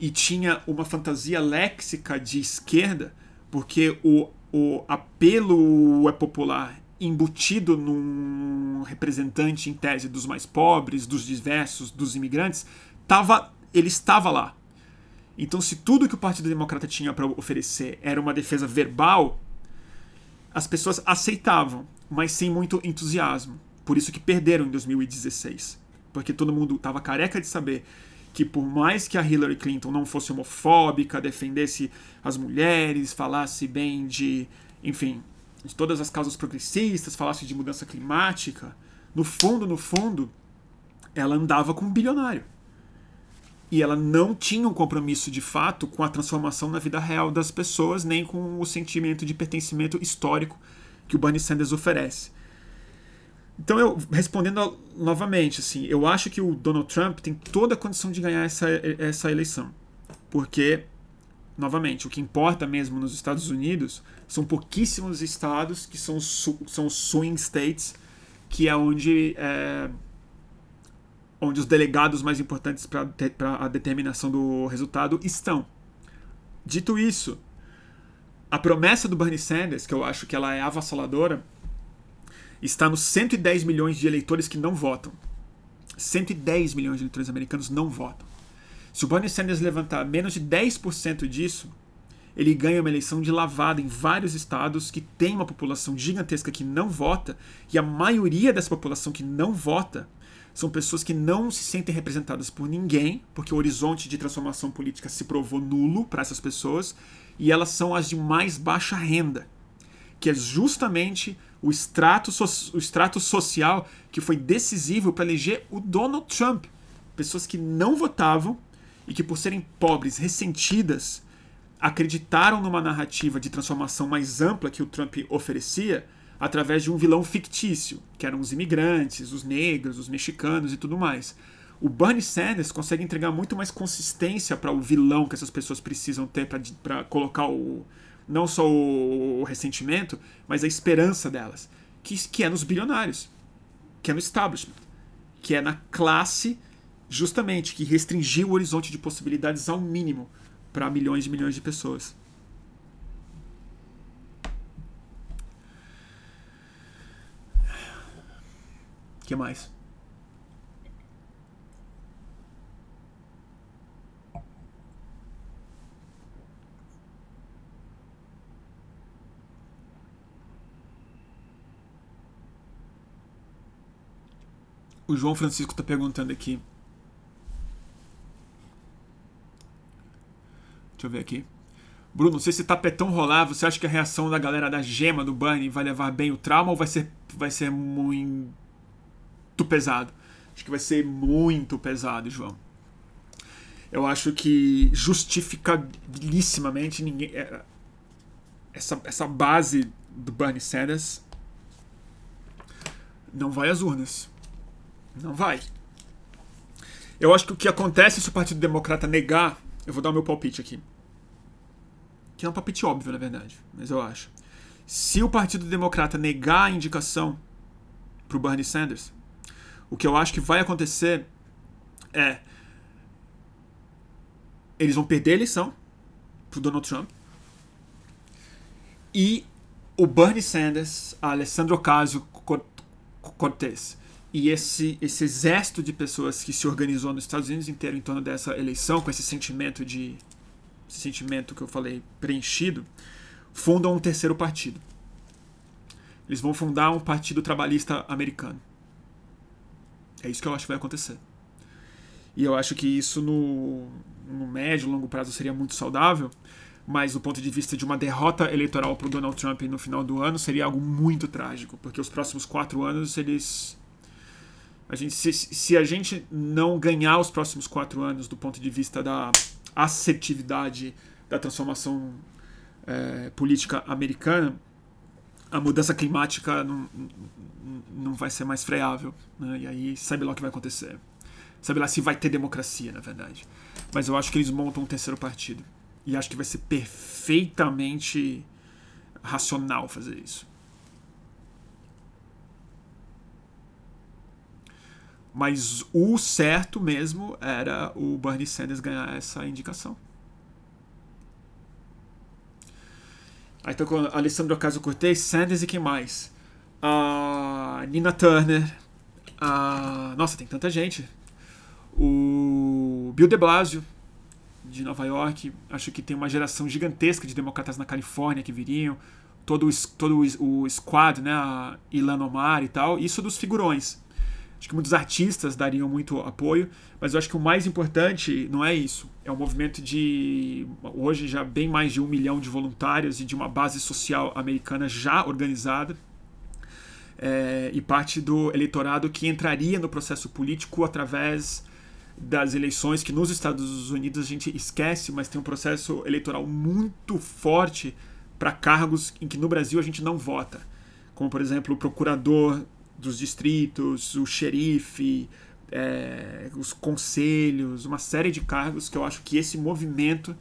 E tinha uma fantasia léxica de esquerda, porque o, o apelo é popular embutido num representante em tese dos mais pobres, dos diversos, dos imigrantes, tava, ele estava lá. Então, se tudo que o Partido Democrata tinha para oferecer era uma defesa verbal, as pessoas aceitavam, mas sem muito entusiasmo. Por isso que perderam em 2016. Porque todo mundo estava careca de saber que por mais que a Hillary Clinton não fosse homofóbica, defendesse as mulheres, falasse bem de, enfim, de todas as causas progressistas, falasse de mudança climática, no fundo, no fundo, ela andava com um bilionário. E ela não tinha um compromisso de fato com a transformação na vida real das pessoas, nem com o sentimento de pertencimento histórico que o Bernie Sanders oferece. Então, eu respondendo novamente, assim, eu acho que o Donald Trump tem toda a condição de ganhar essa, essa eleição. Porque, novamente, o que importa mesmo nos Estados Unidos são pouquíssimos estados que são, são swing states, que é onde, é, onde os delegados mais importantes para a determinação do resultado estão. Dito isso, a promessa do Bernie Sanders, que eu acho que ela é avassaladora, está nos 110 milhões de eleitores que não votam. 110 milhões de eleitores americanos não votam. Se o Bernie Sanders levantar menos de 10% disso, ele ganha uma eleição de lavada em vários estados que tem uma população gigantesca que não vota, e a maioria dessa população que não vota são pessoas que não se sentem representadas por ninguém, porque o horizonte de transformação política se provou nulo para essas pessoas, e elas são as de mais baixa renda, que é justamente o extrato, so o extrato social que foi decisivo para eleger o Donald Trump. Pessoas que não votavam e que, por serem pobres, ressentidas, acreditaram numa narrativa de transformação mais ampla que o Trump oferecia através de um vilão fictício, que eram os imigrantes, os negros, os mexicanos e tudo mais. O Bernie Sanders consegue entregar muito mais consistência para o vilão que essas pessoas precisam ter para colocar o, não só o, ressentimento, mas a esperança delas, que, que é nos bilionários, que é no establishment, que é na classe justamente que restringiu o horizonte de possibilidades ao mínimo para milhões e milhões de pessoas. O que mais? O João Francisco está perguntando aqui. Deixa eu ver aqui. Bruno, se esse tapetão rolar, você acha que a reação da galera da gema do Bunny vai levar bem o trauma ou vai ser, vai ser muito pesado? Acho que vai ser muito pesado, João. Eu acho que justificabilissimamente ninguém. É, essa, essa base do Bernie Sanders não vai às urnas. Não vai. Eu acho que o que acontece se o Partido Democrata negar. Eu vou dar o meu palpite aqui. Que é um palpite óbvio, na verdade, mas eu acho. Se o Partido Democrata negar a indicação para o Bernie Sanders, o que eu acho que vai acontecer é. Eles vão perder a eleição para o Donald Trump. E o Bernie Sanders, a Alessandro Ocasio-Cortez e esse, esse exército de pessoas que se organizou nos Estados Unidos inteiro em torno dessa eleição, com esse sentimento de esse sentimento que eu falei preenchido, fundam um terceiro partido. Eles vão fundar um partido trabalhista americano. É isso que eu acho que vai acontecer. E eu acho que isso no, no médio, longo prazo seria muito saudável, mas do ponto de vista de uma derrota eleitoral para o Donald Trump no final do ano seria algo muito trágico, porque os próximos quatro anos eles a gente, se, se a gente não ganhar os próximos quatro anos do ponto de vista da assertividade da transformação é, política americana, a mudança climática não, não vai ser mais freável. Né? E aí sabe lá o que vai acontecer. Sabe lá se vai ter democracia, na verdade. Mas eu acho que eles montam um terceiro partido. E acho que vai ser perfeitamente racional fazer isso. Mas o certo mesmo era o Bernie Sanders ganhar essa indicação. Aí tô com Alessandro Ocasio-Cortez, Sanders e quem mais? A Nina Turner. A... Nossa, tem tanta gente. O Bill de Blasio, de Nova York. Acho que tem uma geração gigantesca de democratas na Califórnia que viriam. Todo, o, todo o squad, né? A Ilan Omar e tal. Isso dos figurões. Acho que muitos artistas dariam muito apoio, mas eu acho que o mais importante não é isso. É um movimento de, hoje, já bem mais de um milhão de voluntários e de uma base social americana já organizada. É, e parte do eleitorado que entraria no processo político através das eleições, que nos Estados Unidos a gente esquece, mas tem um processo eleitoral muito forte para cargos em que no Brasil a gente não vota. Como, por exemplo, o procurador dos distritos, o xerife, é, os conselhos, uma série de cargos que eu acho que esse movimento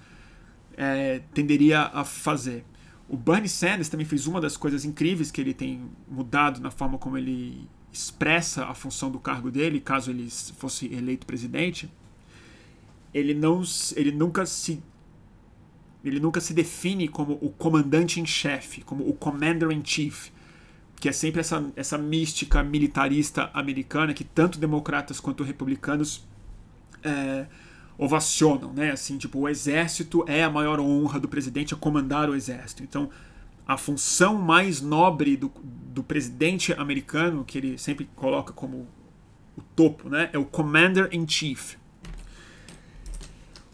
é, tenderia a fazer. O Bernie Sanders também fez uma das coisas incríveis que ele tem mudado na forma como ele expressa a função do cargo dele, caso ele fosse eleito presidente. Ele não, ele nunca se ele nunca se define como o comandante em chefe, como o commander in chief que é sempre essa, essa mística militarista americana que tanto democratas quanto republicanos é, ovacionam, né? Assim, tipo, o exército é a maior honra do presidente, é comandar o exército. Então, a função mais nobre do, do presidente americano, que ele sempre coloca como o topo, né? É o Commander in Chief.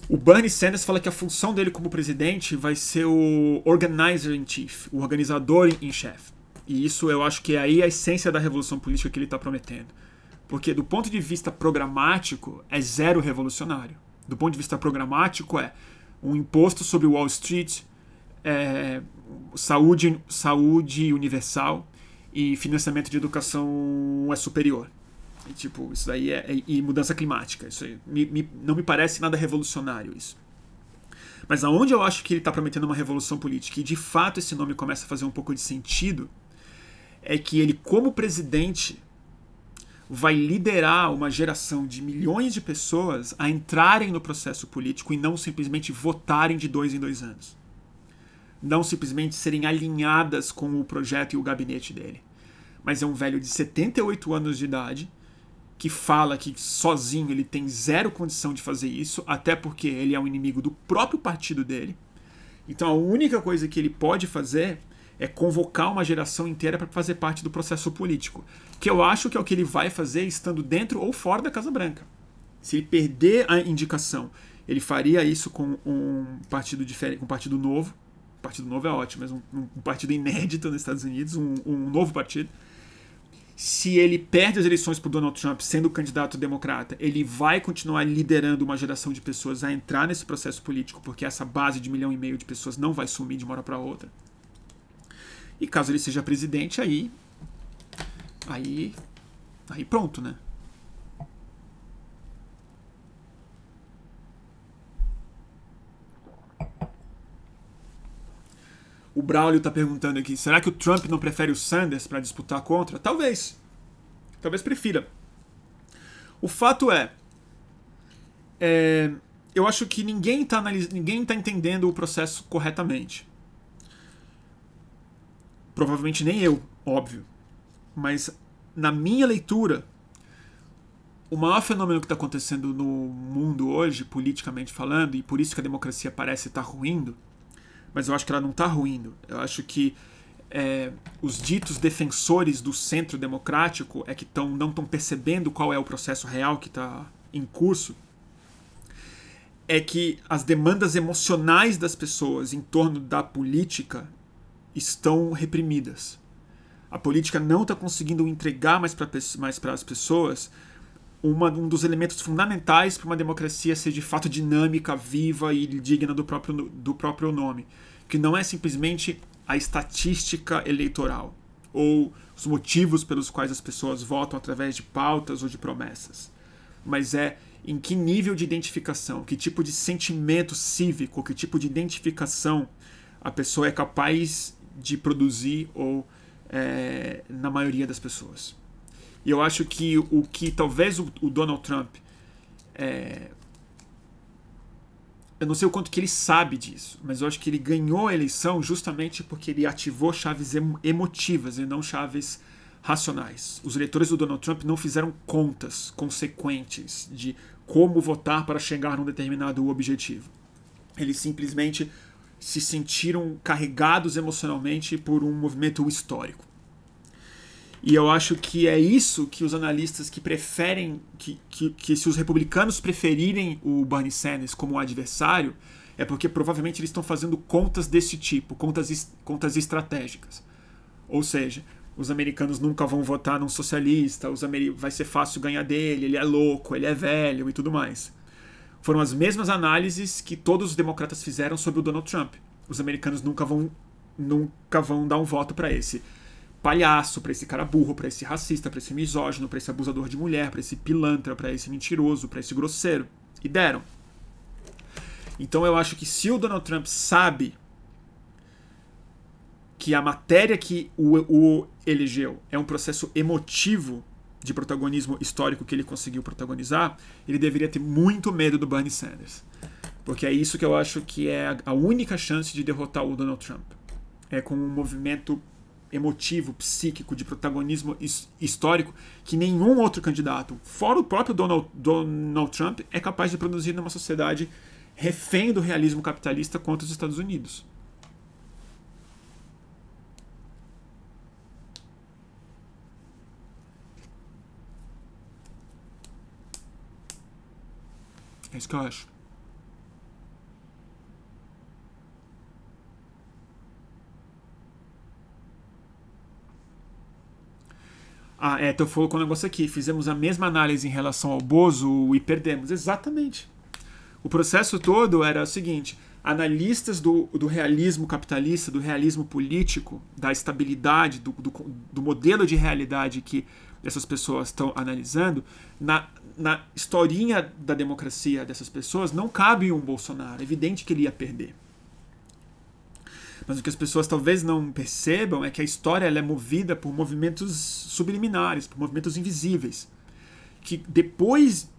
O Bernie Sanders fala que a função dele como presidente vai ser o Organizer in Chief, o organizador em chefe. E isso eu acho que é aí a essência da revolução política que ele está prometendo. Porque do ponto de vista programático, é zero revolucionário. Do ponto de vista programático, é um imposto sobre Wall Street, é, saúde, saúde universal e financiamento de educação é superior. E, tipo, isso daí é, é, e mudança climática. Isso aí, me, me, não me parece nada revolucionário isso. Mas aonde eu acho que ele está prometendo uma revolução política e de fato esse nome começa a fazer um pouco de sentido é que ele, como presidente, vai liderar uma geração de milhões de pessoas a entrarem no processo político e não simplesmente votarem de dois em dois anos. Não simplesmente serem alinhadas com o projeto e o gabinete dele. Mas é um velho de 78 anos de idade que fala que sozinho ele tem zero condição de fazer isso, até porque ele é um inimigo do próprio partido dele. Então a única coisa que ele pode fazer é convocar uma geração inteira para fazer parte do processo político. Que eu acho que é o que ele vai fazer estando dentro ou fora da Casa Branca. Se ele perder a indicação, ele faria isso com um partido diferente, com um partido novo. Partido novo é ótimo, mas um, um partido inédito nos Estados Unidos, um, um novo partido. Se ele perde as eleições para Donald Trump sendo candidato democrata, ele vai continuar liderando uma geração de pessoas a entrar nesse processo político, porque essa base de milhão e meio de pessoas não vai sumir de uma hora para outra. E caso ele seja presidente, aí. Aí. Aí pronto, né? O Braulio está perguntando aqui: será que o Trump não prefere o Sanders para disputar contra? Talvez. Talvez prefira. O fato é. é eu acho que ninguém está ninguém tá entendendo o processo corretamente. Provavelmente nem eu, óbvio. Mas na minha leitura, o maior fenômeno que está acontecendo no mundo hoje, politicamente falando, e por isso que a democracia parece estar tá ruindo, mas eu acho que ela não está ruindo. Eu acho que é, os ditos defensores do centro democrático é que tão, não estão percebendo qual é o processo real que está em curso. É que as demandas emocionais das pessoas em torno da política estão reprimidas. A política não está conseguindo entregar mais para as pessoas uma, um dos elementos fundamentais para uma democracia ser de fato dinâmica, viva e digna do próprio, do próprio nome, que não é simplesmente a estatística eleitoral ou os motivos pelos quais as pessoas votam através de pautas ou de promessas, mas é em que nível de identificação, que tipo de sentimento cívico, que tipo de identificação a pessoa é capaz de produzir ou é, na maioria das pessoas. E eu acho que o que talvez o, o Donald Trump é, eu não sei o quanto que ele sabe disso, mas eu acho que ele ganhou a eleição justamente porque ele ativou chaves emotivas e não chaves racionais. Os eleitores do Donald Trump não fizeram contas consequentes de como votar para chegar num determinado objetivo. Eles simplesmente se sentiram carregados emocionalmente por um movimento histórico. E eu acho que é isso que os analistas que preferem, que, que, que se os republicanos preferirem o Bernie Sanders como adversário, é porque provavelmente eles estão fazendo contas desse tipo, contas, contas estratégicas. Ou seja, os americanos nunca vão votar num socialista, os vai ser fácil ganhar dele, ele é louco, ele é velho e tudo mais. Foram as mesmas análises que todos os democratas fizeram sobre o Donald Trump. Os americanos nunca vão nunca vão dar um voto para esse palhaço, para esse cara burro, para esse racista, para esse misógino, para esse abusador de mulher, para esse pilantra, para esse mentiroso, para esse grosseiro. E deram. Então eu acho que se o Donald Trump sabe que a matéria que o, o elegeu é um processo emotivo de protagonismo histórico que ele conseguiu protagonizar, ele deveria ter muito medo do Bernie Sanders. Porque é isso que eu acho que é a única chance de derrotar o Donald Trump. É com um movimento emotivo, psíquico, de protagonismo histórico que nenhum outro candidato, fora o próprio Donald, Donald Trump, é capaz de produzir numa sociedade refém do realismo capitalista contra os Estados Unidos. É isso que eu acho. Ah, é, tu falou com um negócio aqui. Fizemos a mesma análise em relação ao Bozo e perdemos. Exatamente. O processo todo era o seguinte: analistas do, do realismo capitalista, do realismo político, da estabilidade, do, do, do modelo de realidade que essas pessoas estão analisando, na, na historinha da democracia dessas pessoas, não cabe um Bolsonaro. É evidente que ele ia perder. Mas o que as pessoas talvez não percebam é que a história é movida por movimentos subliminares, por movimentos invisíveis, que depois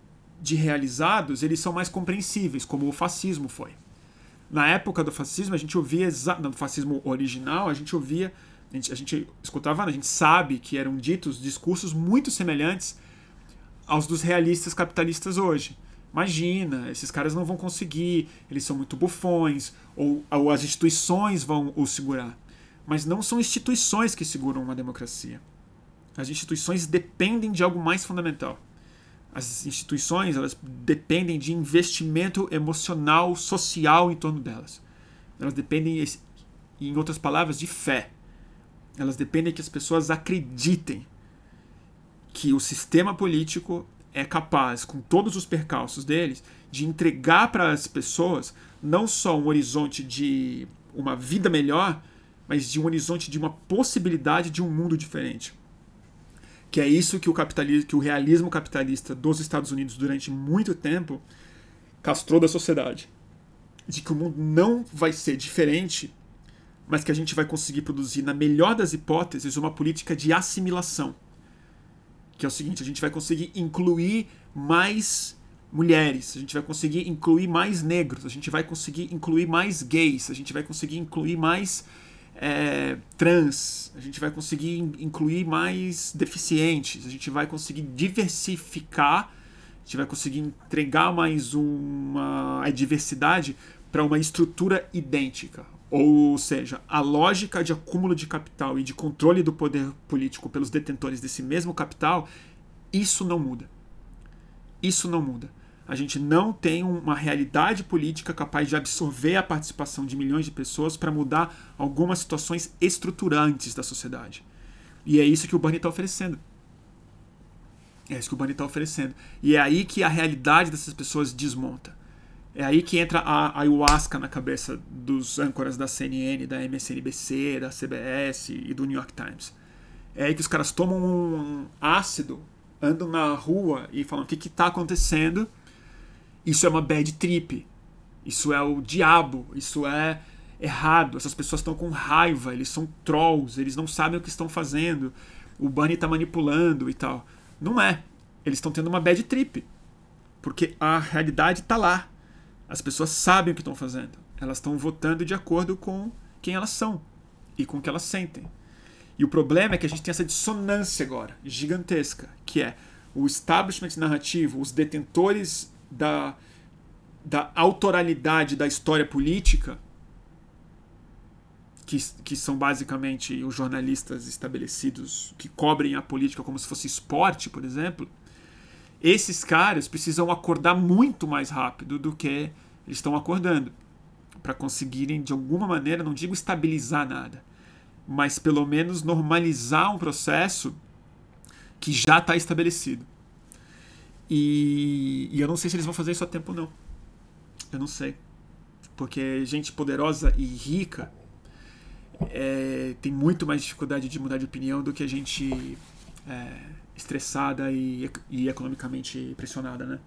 de realizados eles são mais compreensíveis, como o fascismo foi. Na época do fascismo, a gente ouvia, no fascismo original, a gente ouvia, a gente, a gente escutava, a gente sabe que eram ditos discursos muito semelhantes aos dos realistas capitalistas hoje. Imagina, esses caras não vão conseguir, eles são muito bufões, ou, ou as instituições vão os segurar. Mas não são instituições que seguram uma democracia. As instituições dependem de algo mais fundamental. As instituições elas dependem de investimento emocional, social em torno delas. Elas dependem, em outras palavras, de fé. Elas dependem que as pessoas acreditem que o sistema político é capaz, com todos os percalços deles, de entregar para as pessoas não só um horizonte de uma vida melhor, mas de um horizonte de uma possibilidade de um mundo diferente. Que é isso que o capitalismo, que o realismo capitalista dos Estados Unidos durante muito tempo castrou da sociedade. De que o mundo não vai ser diferente, mas que a gente vai conseguir produzir, na melhor das hipóteses, uma política de assimilação que é o seguinte: a gente vai conseguir incluir mais mulheres, a gente vai conseguir incluir mais negros, a gente vai conseguir incluir mais gays, a gente vai conseguir incluir mais é, trans, a gente vai conseguir incluir mais deficientes, a gente vai conseguir diversificar, a gente vai conseguir entregar mais uma diversidade para uma estrutura idêntica. Ou seja, a lógica de acúmulo de capital e de controle do poder político pelos detentores desse mesmo capital, isso não muda. Isso não muda. A gente não tem uma realidade política capaz de absorver a participação de milhões de pessoas para mudar algumas situações estruturantes da sociedade. E é isso que o Bernie está oferecendo. É isso que o Bernie está oferecendo. E é aí que a realidade dessas pessoas desmonta. É aí que entra a ayahuasca na cabeça dos âncoras da CNN, da MSNBC, da CBS e do New York Times. É aí que os caras tomam um ácido andam na rua e falam o que está acontecendo, isso é uma bad trip. Isso é o diabo. Isso é errado. Essas pessoas estão com raiva. Eles são trolls. Eles não sabem o que estão fazendo. O Bunny está manipulando e tal. Não é. Eles estão tendo uma bad trip. Porque a realidade está lá. As pessoas sabem o que estão fazendo. Elas estão votando de acordo com quem elas são e com o que elas sentem. E o problema é que a gente tem essa dissonância agora, gigantesca, que é o establishment narrativo, os detentores da, da autoralidade da história política, que, que são basicamente os jornalistas estabelecidos que cobrem a política como se fosse esporte, por exemplo, esses caras precisam acordar muito mais rápido do que eles estão acordando para conseguirem de alguma maneira, não digo estabilizar nada, mas pelo menos normalizar um processo que já está estabelecido. E, e, eu não sei se eles vão fazer isso a tempo não. Eu não sei. Porque gente poderosa e rica é, tem muito mais dificuldade de mudar de opinião do que a gente é, estressada e, e economicamente pressionada, né?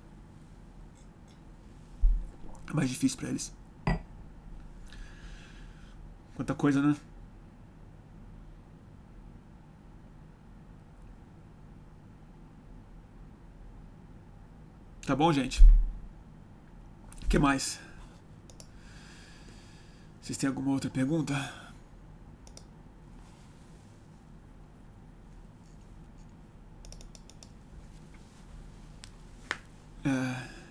É mais difícil para eles. Quanta coisa, né? Tá bom, gente? O que mais? Vocês têm alguma outra pergunta? É,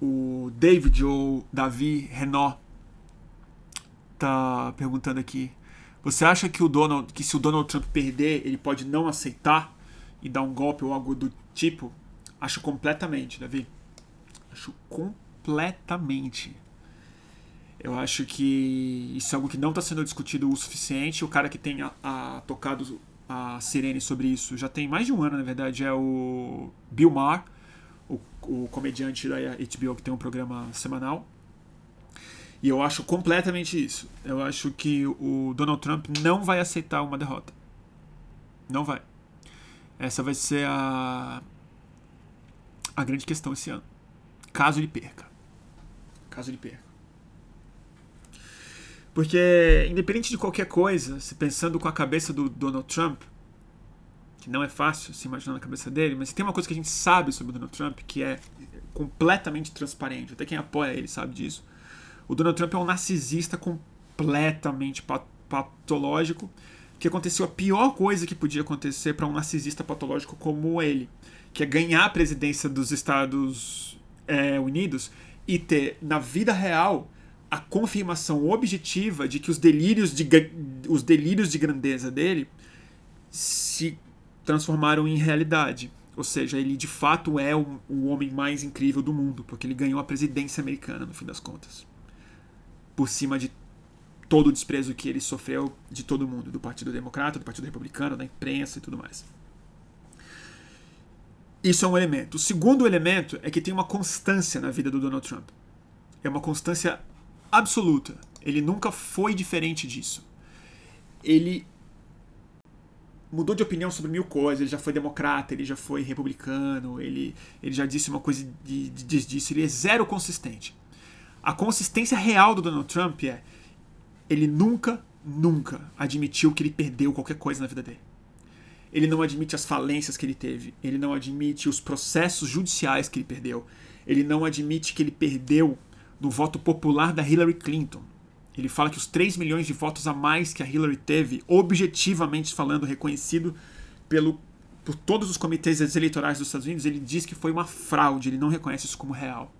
o David ou Davi Renault tá perguntando aqui. Você acha que o Donald, que se o Donald Trump perder, ele pode não aceitar e dar um golpe ou algo do tipo? Acho completamente, Davi. Acho completamente. Eu acho que isso é algo que não está sendo discutido o suficiente. O cara que tem a, a, tocado a sirene sobre isso já tem mais de um ano, na verdade, é o Bill Maher, o, comediante da HBO que tem um programa semanal. E eu acho completamente isso. Eu acho que o Donald Trump não vai aceitar uma derrota. Não vai. Essa vai ser a, a grande questão esse ano. Caso ele perca. Caso ele perca. Porque, independente de qualquer coisa, se pensando com a cabeça do Donald Trump, que não é fácil se imaginar na cabeça dele, mas tem uma coisa que a gente sabe sobre o Donald Trump que é completamente transparente. Até quem apoia ele sabe disso o Donald Trump é um narcisista completamente patológico, que aconteceu a pior coisa que podia acontecer para um narcisista patológico como ele, que é ganhar a presidência dos Estados é, Unidos e ter, na vida real, a confirmação objetiva de que os delírios de, os delírios de grandeza dele se transformaram em realidade. Ou seja, ele de fato é o, o homem mais incrível do mundo, porque ele ganhou a presidência americana, no fim das contas por cima de todo o desprezo que ele sofreu de todo mundo, do Partido Democrata, do Partido Republicano, da imprensa e tudo mais. Isso é um elemento. O segundo elemento é que tem uma constância na vida do Donald Trump. É uma constância absoluta. Ele nunca foi diferente disso. Ele mudou de opinião sobre mil coisas. Ele já foi democrata, ele já foi republicano, ele, ele já disse uma coisa e diz disso. Ele é zero consistente. A consistência real do Donald Trump é ele nunca, nunca admitiu que ele perdeu qualquer coisa na vida dele. Ele não admite as falências que ele teve. Ele não admite os processos judiciais que ele perdeu. Ele não admite que ele perdeu no voto popular da Hillary Clinton. Ele fala que os 3 milhões de votos a mais que a Hillary teve, objetivamente falando, reconhecido pelo, por todos os comitês eleitorais dos Estados Unidos, ele diz que foi uma fraude. Ele não reconhece isso como real.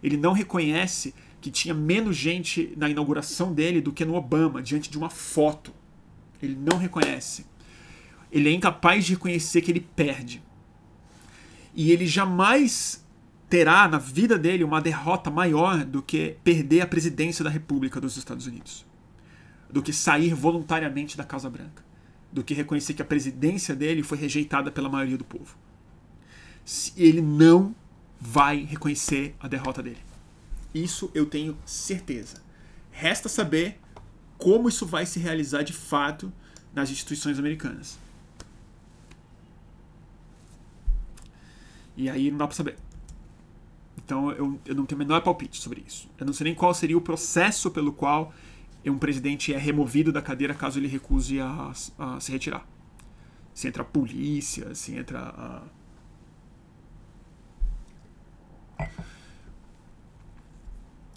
Ele não reconhece que tinha menos gente na inauguração dele do que no Obama, diante de uma foto. Ele não reconhece. Ele é incapaz de reconhecer que ele perde. E ele jamais terá na vida dele uma derrota maior do que perder a presidência da República dos Estados Unidos. Do que sair voluntariamente da Casa Branca. Do que reconhecer que a presidência dele foi rejeitada pela maioria do povo. Ele não vai reconhecer a derrota dele. Isso eu tenho certeza. Resta saber como isso vai se realizar de fato nas instituições americanas. E aí não dá pra saber. Então eu, eu não tenho o menor palpite sobre isso. Eu não sei nem qual seria o processo pelo qual um presidente é removido da cadeira caso ele recuse a, a se retirar. Se entra a polícia, se entra a.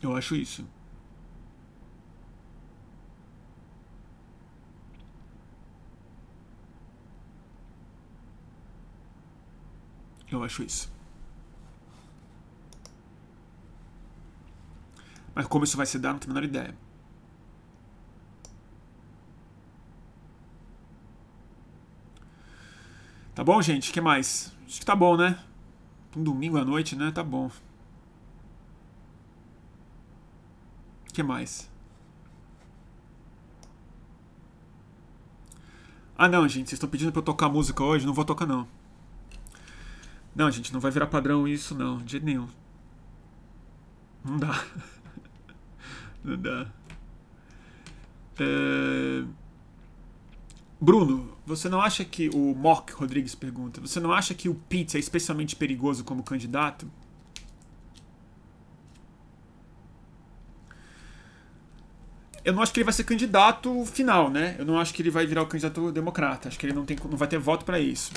Eu acho isso. Eu acho isso. Mas como isso vai se dar, não tenho a menor ideia. Tá bom, gente? O que mais? Acho que tá bom, né? Um domingo à noite, né? Tá bom. O que mais? Ah, não, gente. Vocês estão pedindo pra eu tocar música hoje? Não vou tocar, não. Não, gente, não vai virar padrão isso, não, de jeito nenhum. Não dá. *laughs* não dá. É... Bruno, você não acha que o Mock Rodrigues pergunta, você não acha que o Pete é especialmente perigoso como candidato? Eu não acho que ele vai ser candidato final, né? Eu não acho que ele vai virar o candidato democrata. Acho que ele não, tem, não vai ter voto para isso.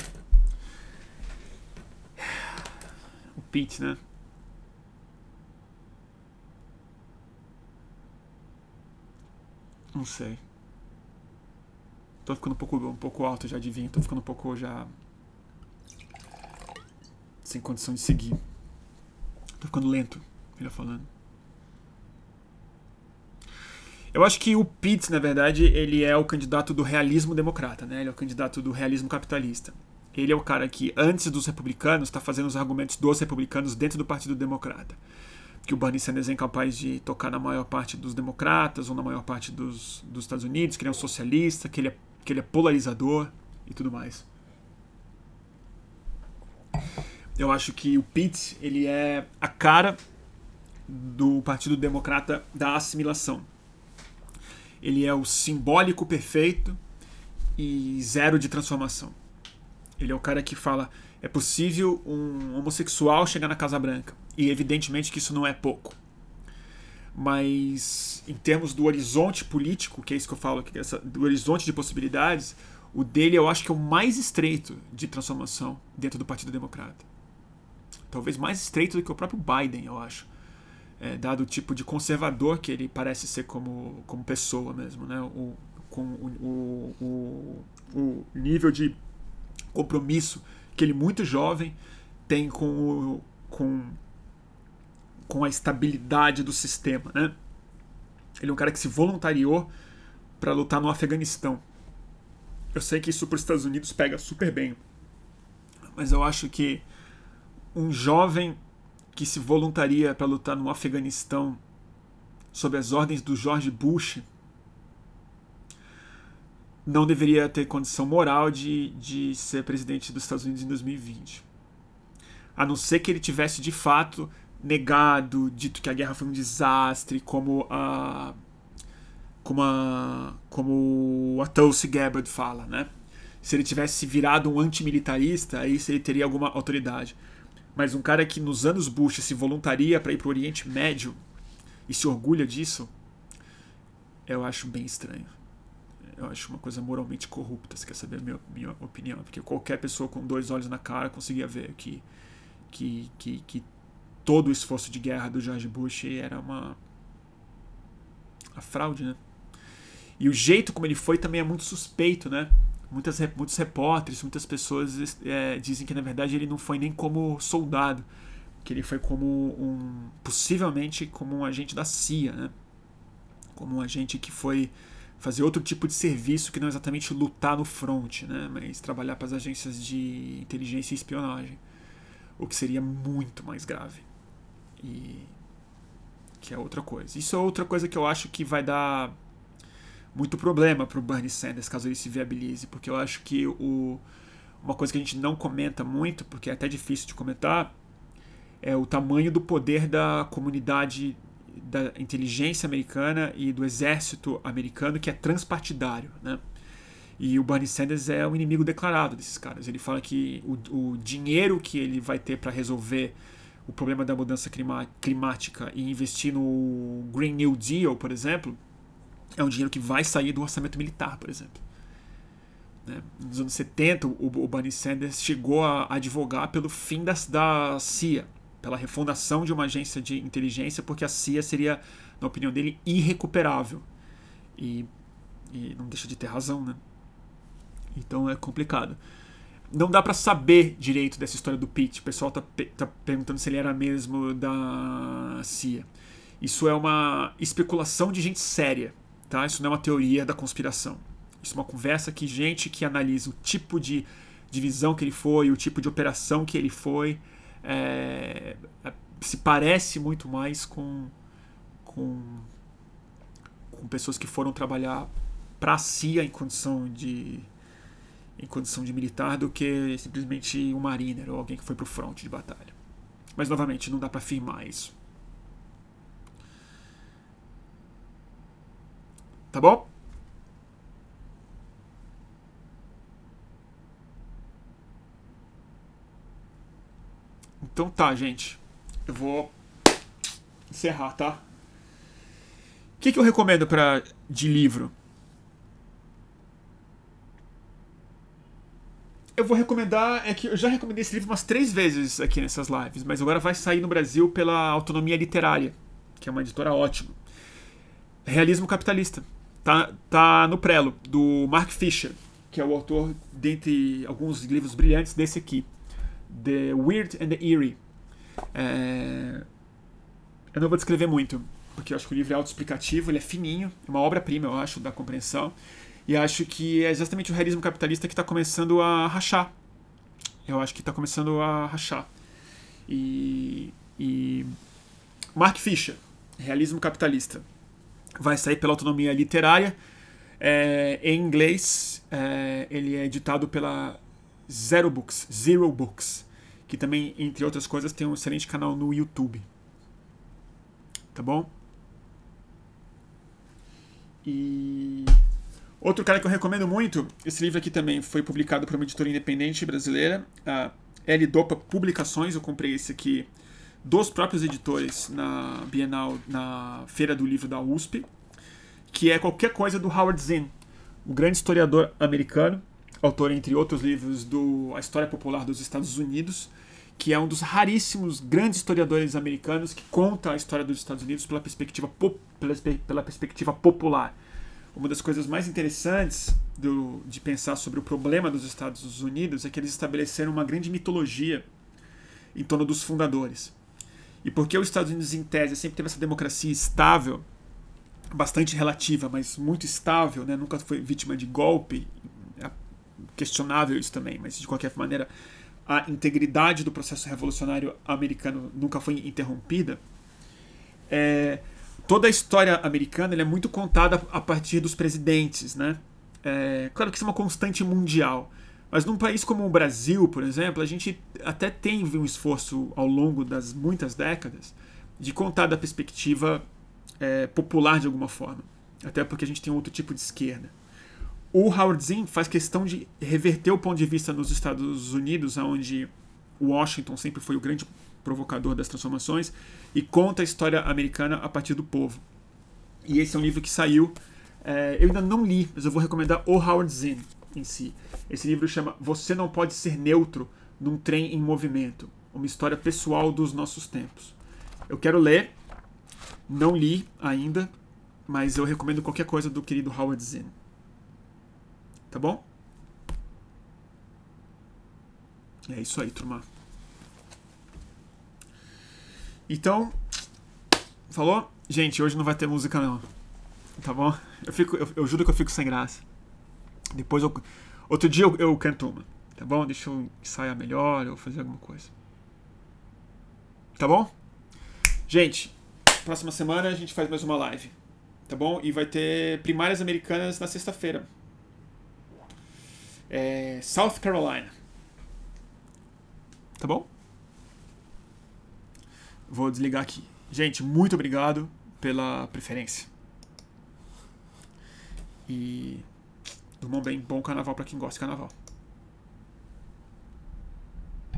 Pete, né? Não sei. Tô ficando um pouco, um pouco alto já de vinho. Tô ficando um pouco já. Sem condição de seguir. Tô ficando lento, melhor falando. Eu acho que o Pitts, na verdade, ele é o candidato do realismo democrata, né? Ele é o candidato do realismo capitalista ele é o cara que, antes dos republicanos, está fazendo os argumentos dos republicanos dentro do Partido Democrata. Que o Bernie Sanders é incapaz de tocar na maior parte dos democratas ou na maior parte dos, dos Estados Unidos, que ele é um socialista, que ele é, que ele é polarizador e tudo mais. Eu acho que o Pete ele é a cara do Partido Democrata da assimilação. Ele é o simbólico perfeito e zero de transformação. Ele é o cara que fala: é possível um homossexual chegar na Casa Branca. E evidentemente que isso não é pouco. Mas em termos do horizonte político, que é isso que eu falo, que essa, do horizonte de possibilidades, o dele eu acho que é o mais estreito de transformação dentro do Partido Democrata. Talvez mais estreito do que o próprio Biden, eu acho. É, dado o tipo de conservador que ele parece ser como, como pessoa mesmo, né? O, com o, o, o nível de compromisso que ele, muito jovem, tem com, o, com, com a estabilidade do sistema. Né? Ele é um cara que se voluntariou para lutar no Afeganistão. Eu sei que isso para os Estados Unidos pega super bem, mas eu acho que um jovem que se voluntaria para lutar no Afeganistão sob as ordens do George Bush não deveria ter condição moral de, de ser presidente dos Estados Unidos em 2020. A não ser que ele tivesse de fato negado, dito que a guerra foi um desastre, como a como a como a Tulsi Gabbard fala, né? Se ele tivesse virado um antimilitarista, aí ele teria alguma autoridade. Mas um cara que nos anos Bush se voluntaria para ir para o Oriente Médio e se orgulha disso, eu acho bem estranho eu acho uma coisa moralmente corrupta, se quer saber a minha, minha opinião. Porque qualquer pessoa com dois olhos na cara conseguia ver que, que, que, que todo o esforço de guerra do George Bush era uma fraude, né? E o jeito como ele foi também é muito suspeito, né? Muitas, muitos repórteres, muitas pessoas é, dizem que na verdade ele não foi nem como soldado, que ele foi como um possivelmente como um agente da CIA, né? Como um agente que foi fazer outro tipo de serviço que não exatamente lutar no front, né, mas trabalhar para as agências de inteligência e espionagem, o que seria muito mais grave. E que é outra coisa. Isso é outra coisa que eu acho que vai dar muito problema para o Bernie Sanders caso ele se viabilize, porque eu acho que o, uma coisa que a gente não comenta muito, porque é até difícil de comentar, é o tamanho do poder da comunidade da inteligência americana e do exército americano que é transpartidário, né? E o Bernie Sanders é o inimigo declarado desses caras. Ele fala que o, o dinheiro que ele vai ter para resolver o problema da mudança climática e investir no Green New Deal, por exemplo, é um dinheiro que vai sair do orçamento militar, por exemplo. Né? Nos anos 70, o, Bernie Sanders chegou a advogar pelo fim da, da CIA, pela refundação de uma agência de inteligência, porque a CIA seria, na opinião dele, irrecuperável. E, e não deixa de ter razão, né? Então é complicado. Não dá para saber direito dessa história do Pete. O pessoal tá, tá perguntando se ele era mesmo da CIA. Isso é uma especulação de gente séria, tá? Isso não é uma teoria da conspiração. Isso é uma conversa que gente que analisa o tipo de divisão que ele foi, o tipo de operação que ele foi, é, é se parece muito mais com, com, com pessoas que foram trabalhar para a CIA em condição de em condição de militar do que simplesmente um mariner ou alguém que foi para o front de batalha. Mas novamente, não dá para afirmar isso. Tá bom? Então tá, gente. Eu vou encerrar, tá? O que, que eu recomendo para de livro? Eu vou recomendar. É que eu já recomendei esse livro umas três vezes aqui nessas lives, mas agora vai sair no Brasil pela Autonomia Literária, que é uma editora ótima. Realismo Capitalista. Tá, tá no prelo, do Mark Fisher, que é o autor, dentre alguns livros brilhantes, desse aqui: The Weird and the Eerie. É... Eu não vou descrever muito, porque eu acho que o livro é autoexplicativo, ele é fininho, é uma obra-prima, eu acho, da compreensão. E acho que é exatamente o realismo capitalista que está começando a rachar. Eu acho que está começando a rachar. E, e Mark Fisher, Realismo Capitalista, vai sair pela autonomia literária. É, em inglês, é, ele é editado pela Zero Books, Zero Books, que também, entre outras coisas, tem um excelente canal no YouTube. Tá bom? E Outro cara que eu recomendo muito, esse livro aqui também foi publicado por uma editora independente brasileira, a L Dopa Publicações. Eu comprei esse aqui dos próprios editores na Bienal, na Feira do Livro da USP, que é qualquer coisa do Howard Zinn, o grande historiador americano, autor, entre outros livros, do A História Popular dos Estados Unidos, que é um dos raríssimos grandes historiadores americanos que conta a história dos Estados Unidos pela perspectiva, pela, pela perspectiva popular uma das coisas mais interessantes do, de pensar sobre o problema dos Estados Unidos é que eles estabeleceram uma grande mitologia em torno dos fundadores. E porque os Estados Unidos, em tese, sempre teve essa democracia estável, bastante relativa, mas muito estável, né? nunca foi vítima de golpe, é questionável isso também, mas de qualquer maneira, a integridade do processo revolucionário americano nunca foi interrompida. É, toda a história americana é muito contada a partir dos presidentes, né? É, claro que isso é uma constante mundial, mas num país como o Brasil, por exemplo, a gente até tem um esforço ao longo das muitas décadas de contar da perspectiva é, popular de alguma forma, até porque a gente tem outro tipo de esquerda. O Howard Zinn faz questão de reverter o ponto de vista nos Estados Unidos, onde Washington sempre foi o grande provocador das transformações, e conta a história americana a partir do povo. E esse é um livro que saiu. É, eu ainda não li, mas eu vou recomendar o Howard Zinn em si. Esse livro chama Você Não Pode Ser Neutro num Trem em Movimento Uma História Pessoal dos Nossos Tempos. Eu quero ler, não li ainda, mas eu recomendo qualquer coisa do querido Howard Zinn. Tá bom? É isso aí, turma. Então, falou? Gente, hoje não vai ter música não. Tá bom? Eu, fico, eu, eu juro que eu fico sem graça. Depois eu. Outro dia eu, eu canto uma. Tá bom? Deixa eu ensaiar melhor ou fazer alguma coisa. Tá bom? Gente, próxima semana a gente faz mais uma live. Tá bom? E vai ter primárias americanas na sexta-feira. É, South Carolina. Tá bom? Vou desligar aqui. Gente, muito obrigado pela preferência. E Durmam bem, bom carnaval para quem gosta de carnaval.